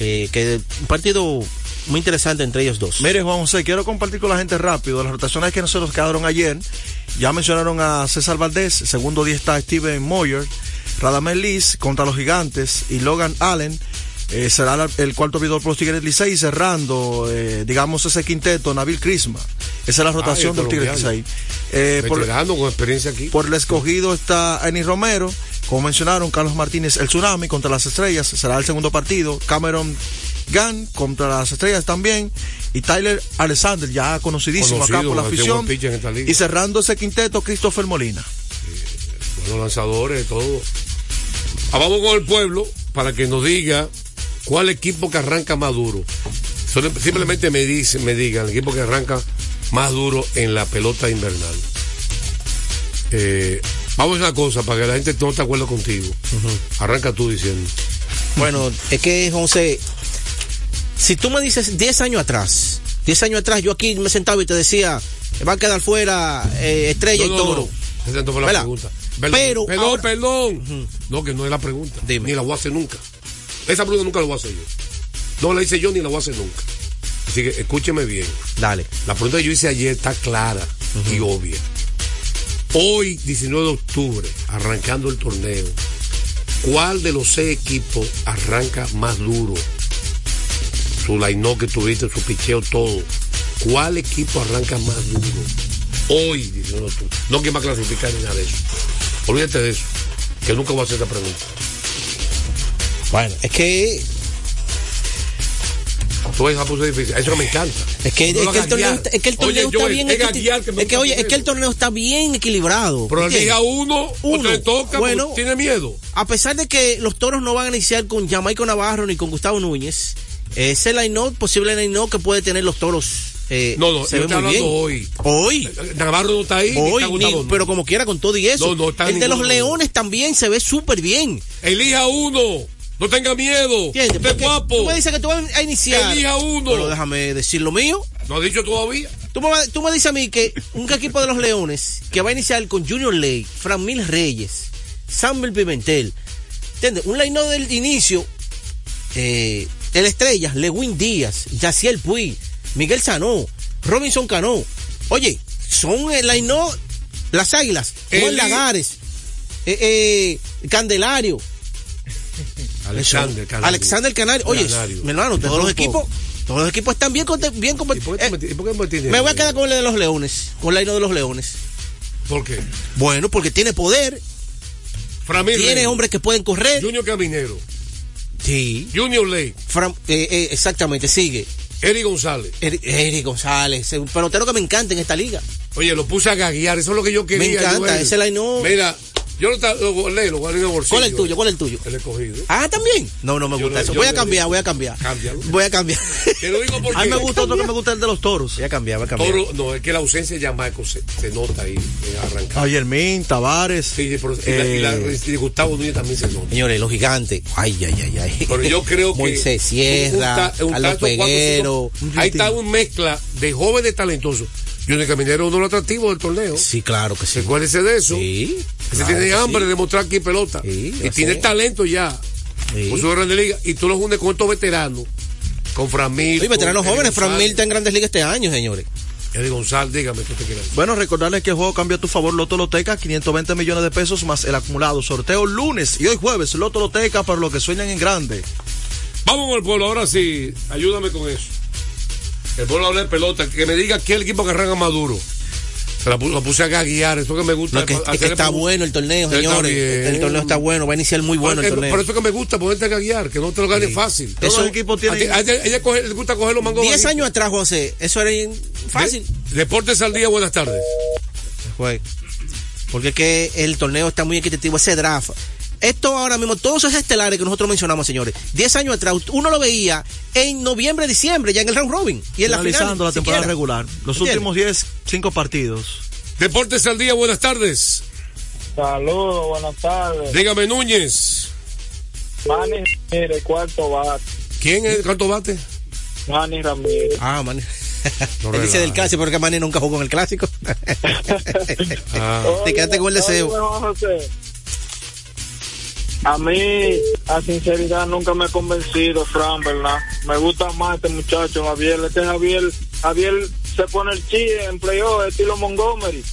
Eh, que un partido muy interesante entre ellos dos. Mire, Juan José, quiero compartir con la gente rápido las rotaciones que nosotros quedaron ayer. Ya mencionaron a César Valdés, segundo día está Steven Moyer, Radamel Liz contra los Gigantes y Logan Allen. Eh, será el cuarto abridor por los Tigres Licey cerrando, eh, digamos, ese quinteto, Nabil Crisma. Esa es la rotación Ah, del Tigres Licey. Eh, por, con experiencia aquí. Por el escogido está Eni Romero. Como mencionaron, Carlos Martínez, el Tsunami contra las Estrellas, será el segundo partido. Cameron Gunn contra las Estrellas también. Y Tyler Alexander, ya conocidísimo Conocido, acá por la afición. Y cerrando ese quinteto, Christopher Molina. Sí, buenos lanzadores, todo. Ah, vamos con el pueblo para que nos diga cuál equipo que arranca más duro. Simplemente me, dice, me digan el equipo que arranca más duro en la pelota invernal. Eh, vamos a una cosa para que la gente no esté de acuerdo contigo. Uh -huh. Arranca tú diciendo. Bueno, es que, José, si tú me dices 10 años atrás, 10 años atrás, yo aquí me sentaba y te decía, va a quedar fuera eh, estrella no, y toro. No, no. Esa no fue la pregunta. Perdón, Pero. Perdón, ahora... perdón. Uh -huh. No, que no es la pregunta. Dime. Ni la voy a hacer nunca. Esa pregunta nunca la voy a hacer yo. No la hice yo ni la voy a hacer nunca. Así que escúcheme bien. Dale. La pregunta que yo hice ayer está clara uh -huh. y obvia. Hoy, 19 de octubre, arrancando el torneo, ¿cuál de los seis equipos arranca más duro? Su line que tuviste, su picheo, todo. ¿Cuál equipo arranca más duro? Hoy, 19 de octubre. No que va a clasificar ni nada de eso. Olvídate de eso, que nunca voy a hacer esta pregunta. Bueno, es que Tú esa puse difícil. Eso me encanta. Es que, no es, que el torneo, es que el torneo oye, está bien es que, es que oye, es que el torneo está bien equilibrado. Pero el día uno, uno le toca, bueno, tiene miedo. A pesar de que los toros no van a iniciar con Jamaico Navarro ni con Gustavo Núñez, ese line posible line que puede tener los toros. Eh, no, no, se ve muy bien. hoy. Hoy. Navarro no está ahí. Hoy, ni ni, está pero como quiera, con todo y eso. No, no está el de los leones también se ve súper bien. Elija uno. No tenga miedo. ¿Entiendes? Usted Porque guapo. Tú me dices que tú vas a iniciar. Elija uno. Pero déjame decir lo mío. No ha dicho todavía. Tú me, tú me dices a mí que un equipo de los Leones que va a iniciar con Junior Ley, Fran Mil Reyes, Samuel Pimentel. ¿Entiendes? Un line del inicio. Eh, el Estrella, Lewin Díaz, Yaciel Puy, Miguel Sanó, Robinson Cano. Oye, son el line las Águilas, Juan Lagares, eh, eh, Candelario. Alexander Canario. Alexander Canario. Oye, Canario. mi hermano, todos los equipos, todos los equipos están bien, bien ¿Y por qué tú competitivos. me- voy a quedar con el de los Leones, con la de los Leones. ¿Por qué? Bueno, porque tiene poder, Framil tiene hombres que pueden correr. Junior Caminero. Sí. Junior. Fran- eh, eh, exactamente, sigue. Eric González. Eri- Eric González, un pelotero que me encanta en esta liga. Oye, lo puse a gaguear, eso es lo que yo quería. Me encanta, Joel. ese line-up. Mira, yo lo, lo leo, lo guardo en el bolsillo. ¿Cuál es el tuyo? ¿Cuál es el tuyo? El escogido. Ah, también. No, no me gusta eso. yo Voy a cambiar, voy a cambiar. Cámbialo. Voy a cambiar. Te lo digo porque. A mí me gusta otro que me gusta el de los toros. Voy a cambiar, voy a cambiar. Toro, no, es que la ausencia de Jamaico se, se nota ahí eh, arrancado. Javier Min, Tavares. Sí, pero- y, la, y la- eh, y Gustavo Núñez también se nota. Señores, los gigantes. Ay, ay, ay, ay. Pero yo creo que. Moisés Sierra, Carlos Peguero. Ahí está una mezcla de jóvenes talentosos. Junior Caminero uno de los atractivos del torneo. Sí, claro que sí. Recuérdese de eso. Sí. Ese claro tiene que hambre sí. de demostrar aquí pelota. Sí, y tiene sé. talento ya. Sí. Por su grande liga. Y tú lo unes con estos veteranos. Con Framil. Oye, veteranos con jóvenes, Fran. Mil está en Grandes Ligas este año, señores. Eddie González, dígame qué te quieres decir. Bueno, recordarles que el juego cambia a tu favor Loto Loteca, 520 millones de pesos más el acumulado. Sorteo lunes y hoy jueves, Loto Loteca para los que sueñan en grande. Vamos con el pueblo, ahora sí, ayúdame con eso. El pueblo habla de pelota, que me diga qué el equipo que arranca Maduro. Se la, pu- la puse a gaguear, esto que me gusta. No, es que, es que hacer está bueno el torneo, señores. El torneo está bueno, va a iniciar muy bueno el Por- torneo. Por eso es que me gusta ponerte a gaguear, que no te lo ganes fácil. Todos los equipos tienen- A, ella, ella coge- le gusta coger los mangos. Diez años atrás, José, eso era fácil. De- Deportes al día, buenas tardes. Fue. Porque es que el torneo está muy equitativo, ese draft. Esto ahora mismo, todos esos estelares que nosotros mencionamos, señores, 10 años atrás, uno lo veía en noviembre, diciembre, ya en el round robin. Y en la final, Finalizando la temporada siquiera. regular. Los ¿Entiendes? últimos 10, 5 partidos. Deportes al día, buenas tardes. Saludos, buenas tardes. Dígame, Núñez. Manny Ramírez, cuarto bate. ¿Quién es? ¿Cuánto bate? Manny Ramírez. Ah, man. No Él dice del clásico, porque Manny nunca jugó en el clásico. Ah. Te quedaste con el deseo. Oye, José, A mí, a sinceridad, nunca me ha convencido, Fran, ¿verdad? Me gusta más este muchacho, Javier. Este Javier, Javier se pone el chi en playoff, estilo Montgomery.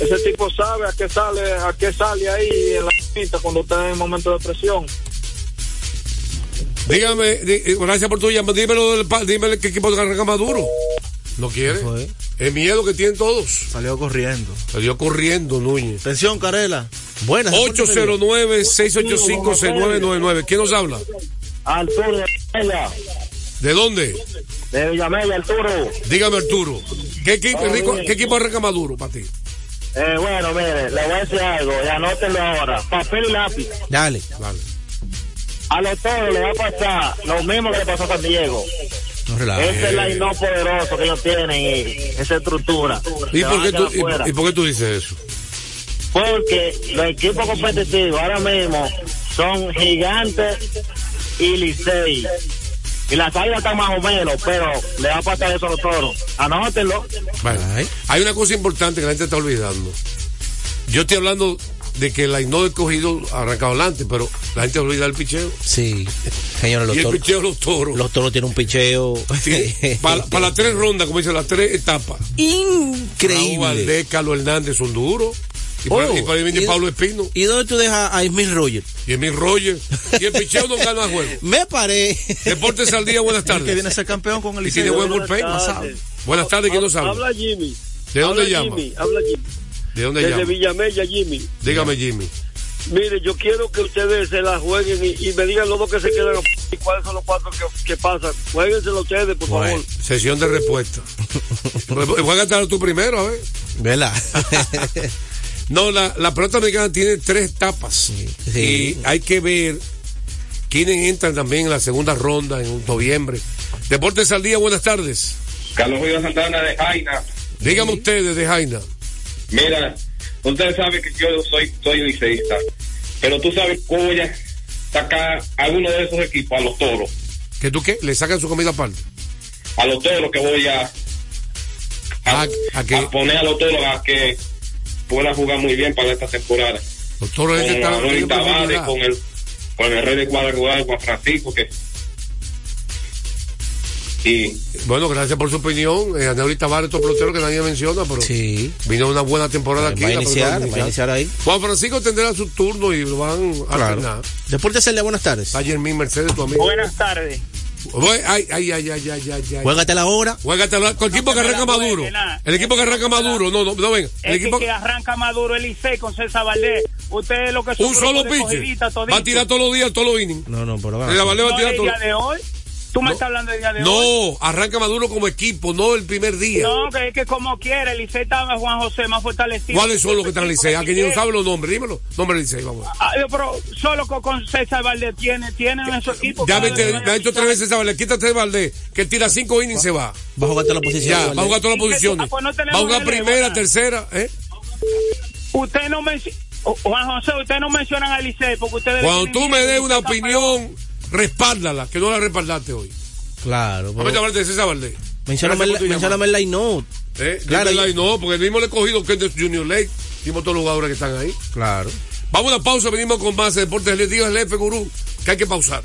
Ese tipo sabe a qué sale, a qué sale ahí en la pista cuando está en momento de presión. Dígame, di- eh, gracias por tu llamada. Dímelo del pa- dímele qué equipo arranca Maduro. No quiere. El miedo que tienen todos. Salió corriendo. Salió corriendo, Núñez. Atención, Carela. Buenas. 809-685-6999. ¿Quién nos habla? Arturo de Villamella, ¿De dónde? de Villamella, Arturo. Dígame, Arturo. ¿Qué equipo, Oh, Rico. ¿qué equipo arranca Maduro para ti? Eh, bueno, mire, le voy a decir algo, y anótenlo ahora. Papel y lápiz. Dale. Dale. A los toros le va a pasar lo mismo que le pasó a San Diego. No. Ese es el no poderoso que ellos tienen y esa estructura. ¿Y por, qué tú, quedar fuera. y, y por qué tú dices eso? Porque los equipos competitivos ahora mismo son gigantes y licey. Y las águilas están más o menos, pero le va a pasar eso a los toros. Anótenlo. Bueno, hay una cosa importante que la gente está olvidando. Yo estoy hablando de que la no escogido ha arrancado adelante, pero la gente olvida el picheo. Sí. Señores, los y el toros. picheo de los toros. Los toros tienen un picheo. Para las tres rondas, como dice, las tres etapas. Raúl Increíble. Valdés, Carlos Hernández son duros. Y para, Oh, y para ahí viene y- Pablo Espino. ¿Y dónde tú dejas a Smith Rogers? Y Emil Roger. Y el picheo no gana juego. Me paré. Deportes al día, buenas El que tardes. viene a ser campeón con el Y tiene buen bullpen. Pasado. Buenas tardes, ¿quién nos habla? Habla Jimmy. ¿De dónde Habla llama? Jimmy, habla Jimmy. ¿De dónde Desde llama? Villamella, Jimmy. Dígame, Jimmy. Mire, yo quiero que ustedes se la jueguen y, y me digan los dos que se quedan y cuáles son los cuatro que, que pasan. Jueguenselo ustedes, por Bueno, favor. sesión de respuesta. Voy a gastar tú primero, a ver. ¿Verdad? No, la, la pelota americana tiene tres etapas. sí. Y hay que ver quiénes entran también en la segunda ronda en noviembre. Deportes al día, buenas tardes. Carlos Julio Santana de Jaina. Dígame ustedes de Jaina. Mira, ustedes saben que yo soy, soy liceísta, pero tú sabes cómo voy a sacar a alguno de esos equipos, a los toros, ¿Que tú qué? ¿Le sacan su comida aparte? a los toros que voy a, a, Ah, ¿A qué? a poner a los toros a que puedan jugar muy bien para esta temporada. Los toros Con este con el, con el rey de cuadrangular, Juan Francisco, que Sí. Bueno, gracias por su opinión. Eh, Aneuri Tavares, otro pelotero que nadie menciona, pero Sí. vino una buena temporada aquí. Va a iniciar, va a iniciar ahí. Juan Francisco tendrá su turno y lo van a Claro. alternar. Deportes Celia, buenas tardes. Ayer mi Mercedes, tu amigo. Buenas tardes. Voy- Ay, ay, ay, ay, ay, ay, ay. Juégate la hora. Juégate la- con el equipo que arranca Maduro. El equipo que arranca Maduro. No, no, no, venga. El Es equipo que, arranca Maduro el ICE con César Valdés. Usted es lo que son un solo pitcher. Va a tirar todos los días, todos los innings. No, no, pero El Valdés va a No, tirar el todo. día de hoy. Tú me estás hablando del día de hoy. No, arranca Maduro como equipo, no el primer día. No, que es que como quiere, el ICE está Juan José más fortalecido. ¿Cuáles son los que están en Licey? A que ni no sabe los nombres, dímelo. Nombre Licey, vamos. Ah, pero solo con, César Valdés tiene, tienen en su equipo. Ya me, te- me ha dicho tres veces esa Valdés, quítate de Valdés, que él tira cinco innings y se va. Va a jugar toda la posición. Ya, va a jugar todas las ¿Y qué posiciones. pues no Va tenemos a jugar relevo, primera, nada? tercera, ¿eh? Usted no menciona. Juan José, usted no mencionan al Licey porque ustedes. Cuando tú me des de una opinión, respáldala, que no la respaldaste hoy. Claro. Vamos a hablar de César Valdés. Mencióname el, el line-out. Eh, Claro, y- no, porque el mismo le he cogido que es de Junior Lake. Dimos todos los jugadores que están ahí. Claro. Vamos a una pausa, venimos con más de deportes. Les digo al jefe gurú que hay que pausar.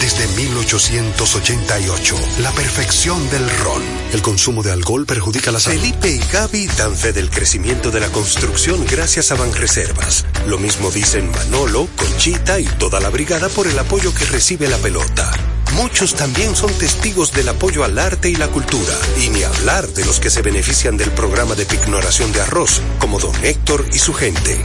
desde 1888, la perfección del ron. El consumo de alcohol perjudica la salud. Felipe y Gaby dan fe del crecimiento de la construcción gracias a Banreservas. Lo mismo dicen Manolo, Conchita y toda la brigada por el apoyo que recibe la pelota. Muchos también son testigos del apoyo al arte y la cultura, y ni hablar de los que se benefician del programa de pignoración de arroz, como don Héctor y su gente.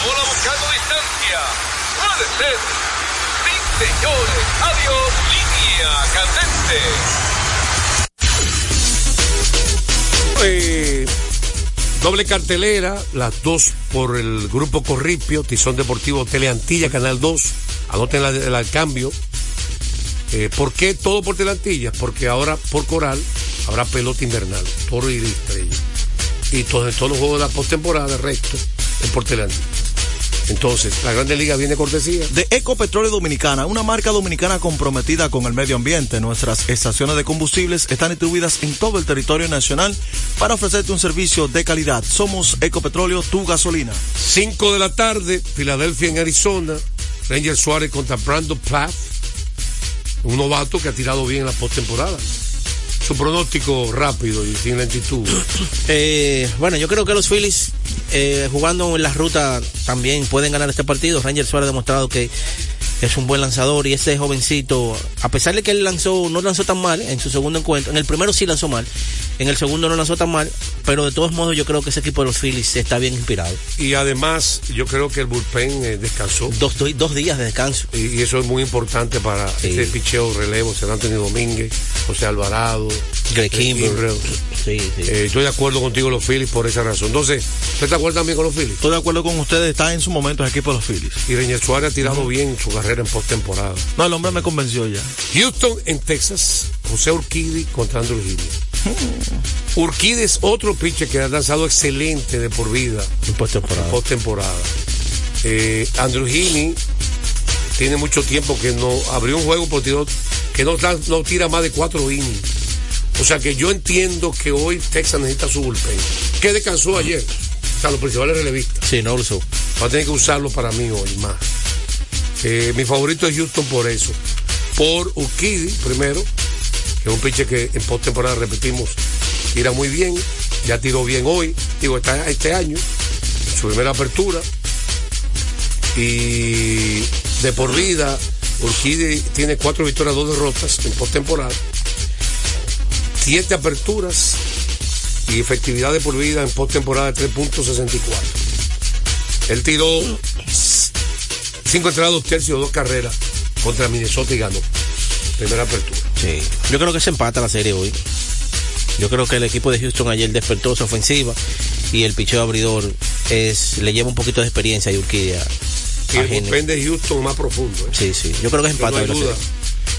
La bola buscando distancia. Puede ser. Sí, señores. Adiós. Línea candente. Eh, doble cartelera, las dos por el grupo Corripio, Tizón Deportivo Teleantilla, Canal 2. Anoten el cambio. Eh, ¿Por qué todo por Teleantilla? Porque ahora por Coral habrá pelota invernal, toro y estrella. Y todos, todos los juegos de la postemporada, resto, es por Teleantilla. Entonces, la Grande Liga viene cortesía. De Ecopetróleo Dominicana, una marca dominicana comprometida con el medio ambiente. Nuestras estaciones de combustibles están distribuidas en todo el territorio nacional para ofrecerte un servicio de calidad. Somos Ecopetróleo, tu gasolina. 5 de la tarde, Filadelfia en Arizona, Ranger Suárez contra Brandon Plath, un novato que ha tirado bien en la postemporada. Su pronóstico rápido y sin lentitud. Eh, bueno, yo creo que los Phillies eh, jugando en la ruta también pueden ganar este partido. Ranger Suárez ha demostrado que es un buen lanzador y este jovencito, a pesar de que él lanzó, no lanzó tan mal en su segundo encuentro, en el primero sí lanzó mal, en el segundo no lanzó tan mal, pero de todos modos yo creo que ese equipo de los Phillies está bien inspirado. Y además, yo creo que el bullpen eh, descansó. Dos, do- dos días de descanso. Y, y eso es muy importante para este picheo relevo. Será Antonio Domínguez, José Alvarado, Greg eh, Kimbrell. Sí, sí. Eh, estoy de acuerdo contigo, los Phillies, por esa razón. Entonces, ¿usted te acuerda también con los Phillies? Estoy de acuerdo con ustedes, está en su momento el equipo de los Phillies. Y Ranger Suárez ha tirado bien su carrera en postemporada. No, el hombre me convenció ya. Houston en Texas, José Urquidi contra Andrew Heaney. Urquidi es otro pitcher que ha lanzado excelente de por vida en postemporada. postemporada. Eh, Andrew Heaney tiene mucho tiempo que no abrió un juego por tiro que no, tira más de cuatro innings. O sea que yo entiendo que hoy Texas necesita su bullpen. Que descansó ayer. O sea, los principales relevistas. Sí, no lo usó. Va a tener que usarlo para mí hoy más. Eh, mi favorito es Houston por eso. Por Urquidi, primero, que es un pitcher que en postemporada repetimos, tira muy bien, ya tiró bien hoy, digo, está este año. su primera apertura. Y de por vida, Urquidi tiene cuatro victorias, dos derrotas en postemporada. Siete aperturas y efectividad de por vida en postemporada de 3.64. Él tiró cinco entradas, dos tercios, dos carreras contra Minnesota y ganó. Primera apertura. Sí. Yo creo que se empata la serie hoy. Yo creo que el equipo de Houston ayer despertó su ofensiva y el picheo abridor es, le lleva un poquito de experiencia a Urquidia. Y el bullpen de Houston más profundo. ¿eh? Sí, sí. Yo creo que es no empate serie.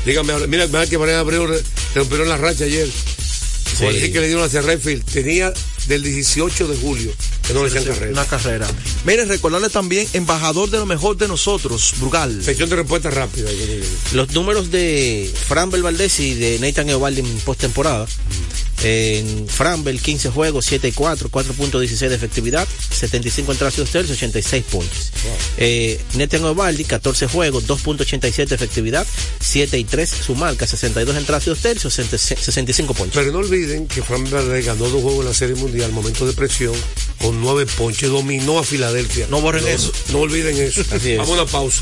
Dígame, mira, mira que Brian Abreu re- rompieron la racha ayer. Sí. Por decir que le dieron hacia Redfield. Tenía del 18 de julio que no le echan carrera. Una carrera. Miren, recordarle también, embajador de lo mejor de nosotros, Brugal. Sección de respuesta rápida. Los números de Framber Valdés y de Nathan Eovaldi en postemporada. En Framber, 15 juegos, 7 y 4, 4.16 de efectividad, 75 entradas y dos tercios, 86 puntos. Eh, Nathan Eovaldi, 14 juegos, 2.87 de efectividad, 7 y 3 su marca, 62 entradas y dos tercios, 65 puntos. Pero no olviden que Fran Valdez ganó dos juegos en la Serie Mundial, momento de presión, con nueve ponches, dominó a Filadelfia. No borren eso. No olviden eso. Así es. Vamos a una pausa.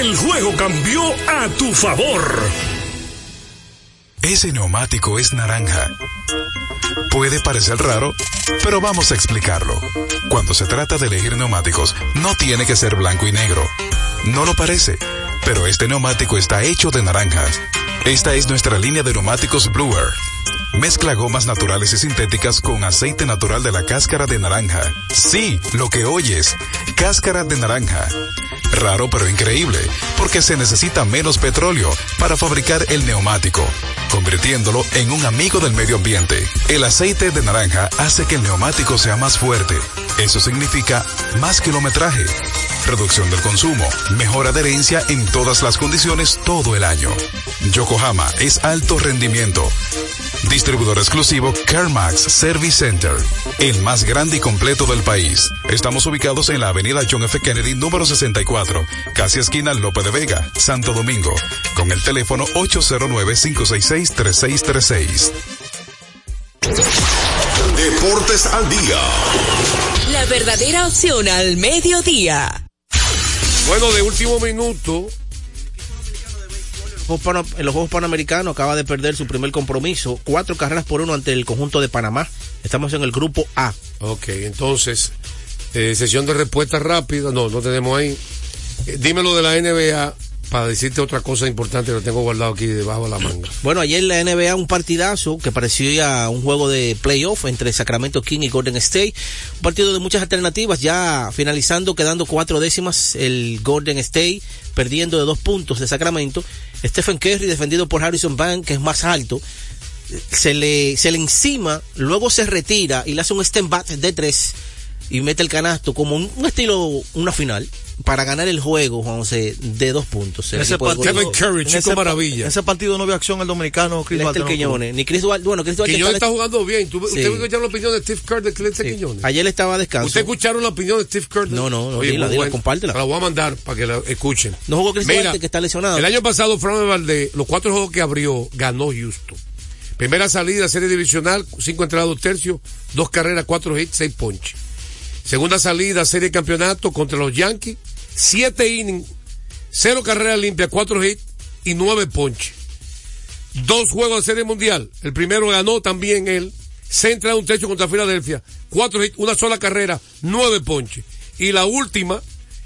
el juego cambió a tu favor. Ese neumático es naranja. Puede parecer raro, pero vamos a explicarlo. Cuando se trata de elegir neumáticos, no tiene que ser blanco y negro. No lo parece, pero este neumático está hecho de naranjas. Esta es nuestra línea de neumáticos Bluer. Mezcla gomas naturales y sintéticas con aceite natural de la cáscara de naranja. Sí, lo que oyes, cáscara de naranja. Raro pero increíble, porque se necesita menos petróleo para fabricar el neumático, convirtiéndolo en un amigo del medio ambiente. El aceite de naranja hace que el neumático sea más fuerte. Eso significa más kilometraje, reducción del consumo, mejor adherencia en todas las condiciones todo el año. Yokohama es alto rendimiento. Distribuidor exclusivo CarMax Service Center, el más grande y completo del país. Estamos ubicados en la avenida John F. Kennedy número 64, casi esquina Lope de Vega, Santo Domingo, con el teléfono 809-566-3636. Deportes al día. La verdadera opción al mediodía. Bueno, de último minuto, en los Juegos Panamericanos acaba de perder su primer compromiso, cuatro carreras por uno ante el conjunto de Panamá. Estamos en el grupo A. Ok, entonces, eh, sesión de respuesta rápida. No, no tenemos ahí. Eh, dímelo de la NBA para decirte otra cosa importante que lo tengo guardado aquí debajo de la manga. Bueno, ayer en la NBA un partidazo que parecía un juego de playoff entre Sacramento King y Golden State. Un partido de muchas alternativas, ya finalizando, quedando cuatro décimas el Golden State, perdiendo de dos puntos de Sacramento. Stephen Curry defendido por Harrison Bank, que es más alto. Se le, se le encima, luego se retira y le hace un stand back de tres y mete el canasto como un, un estilo, una final, para ganar el juego, Juan José, de dos puntos. El Ese partido, en ese pa- en ese partido no vio acción el dominicano Chris Lester Duarte, no Quiñones, ni Chris Duarte, bueno, Chris Duarte Quiñones está- está jugando bien. ¿Tú- Sí. ¿Usted escucharon la opinión de Steve Kerr de Lester Quiñones? Ayer estaba a descanso. ¿Usted escucharon la opinión de Steve Kerr? No, no, no, Oye, dila, dila, compártela. La voy a mandar para que la escuchen. No jugó Chris Mira, Duarte, que está lesionado. El año pasado, Fran Valdez, los cuatro juegos que abrió, ganó Houston. Primera salida, serie divisional, cinco entradas, dos tercios, dos carreras, cuatro hits, seis ponches. Segunda salida, serie de campeonato contra los Yankees, siete innings, cero carreras limpias, cuatro hits y nueve ponches. Dos juegos de serie mundial. El primero ganó también él. Se entra un techo contra Filadelfia. Cuatro hits, una sola carrera, nueve ponches. Y la última,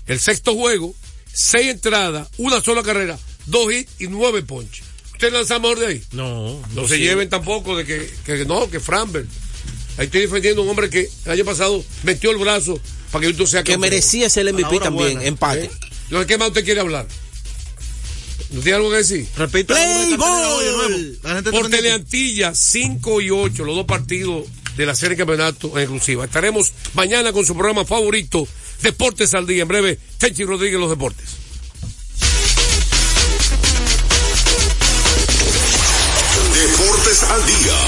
el sexto juego, seis entradas, una sola carrera, dos hits y nueve ponches. ¿Usted lanza mejor de ahí? No. No, no se sí. lleven tampoco de que, que no, que Framberg. Ahí estoy defendiendo a un hombre que el año pasado metió el brazo para que usted sea Que merecía ser el MVP también, buena. empate. ¿Eh? ¿De qué más usted quiere hablar? ¿No tiene algo que decir? Repita. Play ball. La gente Por Teleantilla, 5 y 8, los dos partidos de la serie de campeonato en exclusiva. Estaremos mañana con su programa favorito, Deportes al Día. En breve, Tenchi Rodríguez, los deportes. Deportes al día.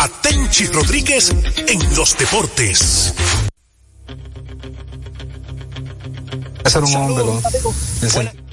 a Tenchi Rodríguez en los deportes. ser un hombre. ¿no?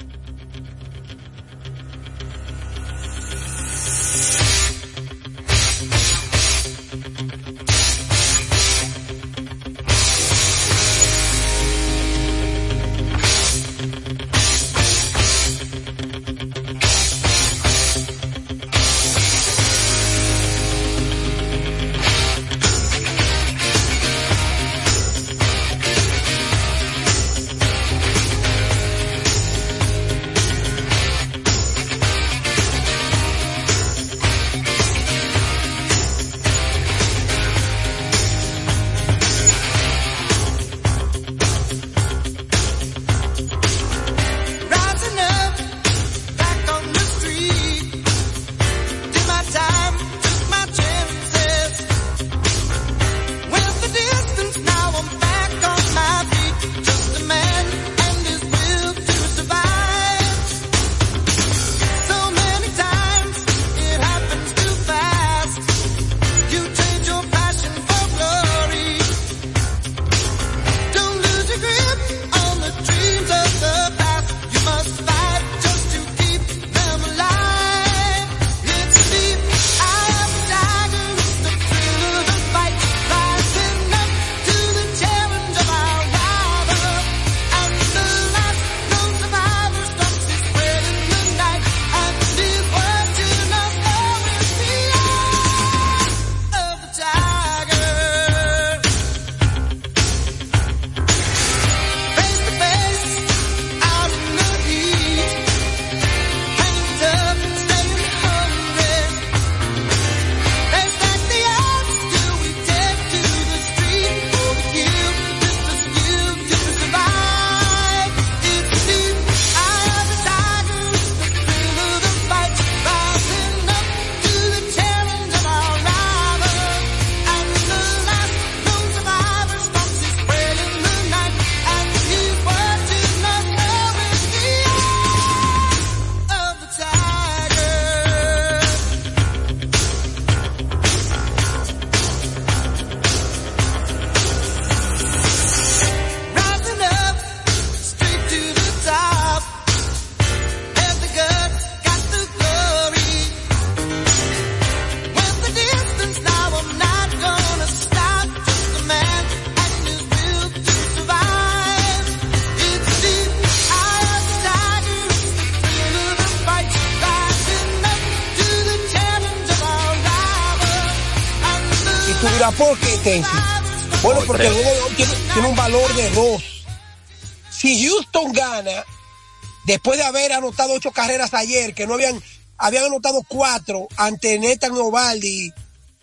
Después de haber anotado ocho carreras ayer, que no habían, habían anotado cuatro ante Nathan Ovaldi,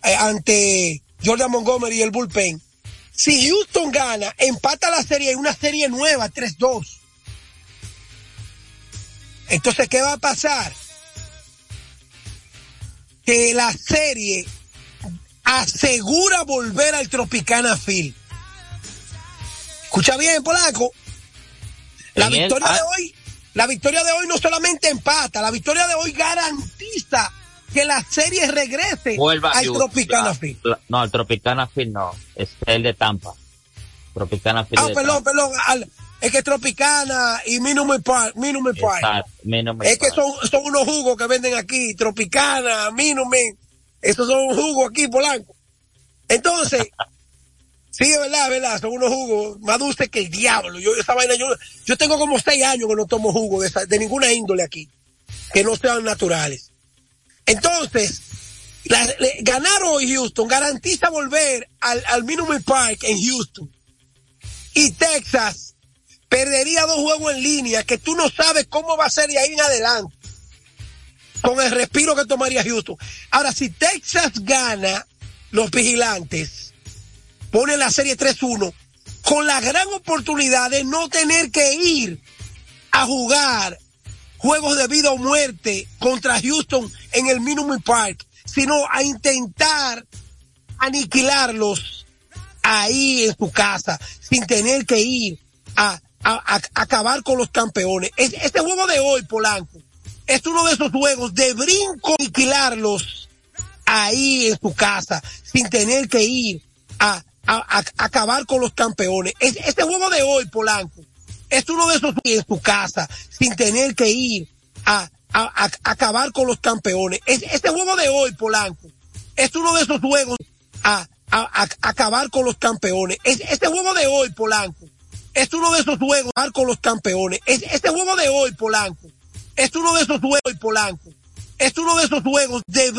eh, ante Jordan Montgomery y el bullpen. Si Houston gana, empata la serie en una serie nueva, 3-2. Entonces, ¿qué va a pasar? Que la serie asegura volver al Tropicana Field. Escucha bien, Polaco. La En el- victoria de ah. hoy, la victoria de hoy no solamente empata, la victoria de hoy garantiza que la serie regrese Vuelva al Tropicana. Field. No, el Tropicana Field no. Es el de Tampa. Tropicana Field Ah, perdón, Tampa. perdón. al- es que Tropicana y Minimum Park, Minimum Park. Exacto, Minimum Es que son, son unos jugos que venden aquí, Tropicana, Minimum. Esos son jugos aquí, Polanco. Entonces, sí, es verdad, es verdad, son unos jugos más dulces que el diablo. Yo, esa vaina, yo, yo tengo como seis años que no tomo jugo de, esa- de ninguna índole aquí, que no sean naturales. Entonces, la- ganar hoy Houston garantiza volver al, al Minute Park en Houston. Y Texas perdería dos juegos en línea que tú no sabes cómo va a ser de ahí en adelante. Con el respiro que tomaría Houston. Ahora, si Texas gana, los vigilantes ponen la serie 3-1 con la gran oportunidad de no tener que ir a jugar juegos de vida o muerte contra Houston en el Minute Park, sino a intentar aniquilarlos ahí en su casa, sin tener que ir a, acabar con los campeones. Es- Este juego de hoy, Polanco, es uno de esos juegos de brinco, aniquilarlos ahí en su casa, sin tener que ir a, a- a- acabar con los campeones. Es- Este juego de hoy, Polanco, es uno de esos en su casa, sin tener que ir a, a- a- acabar con los campeones. Es- Este juego de hoy, Polanco, es uno de esos juegos a, a- a- acabar con los campeones. Es- Este juego de hoy, Polanco, es uno de esos juegos acabar con los campeones. Es- Este juego de hoy, Polanco, es uno de esos juegos, Polanco, es uno de esos juegos de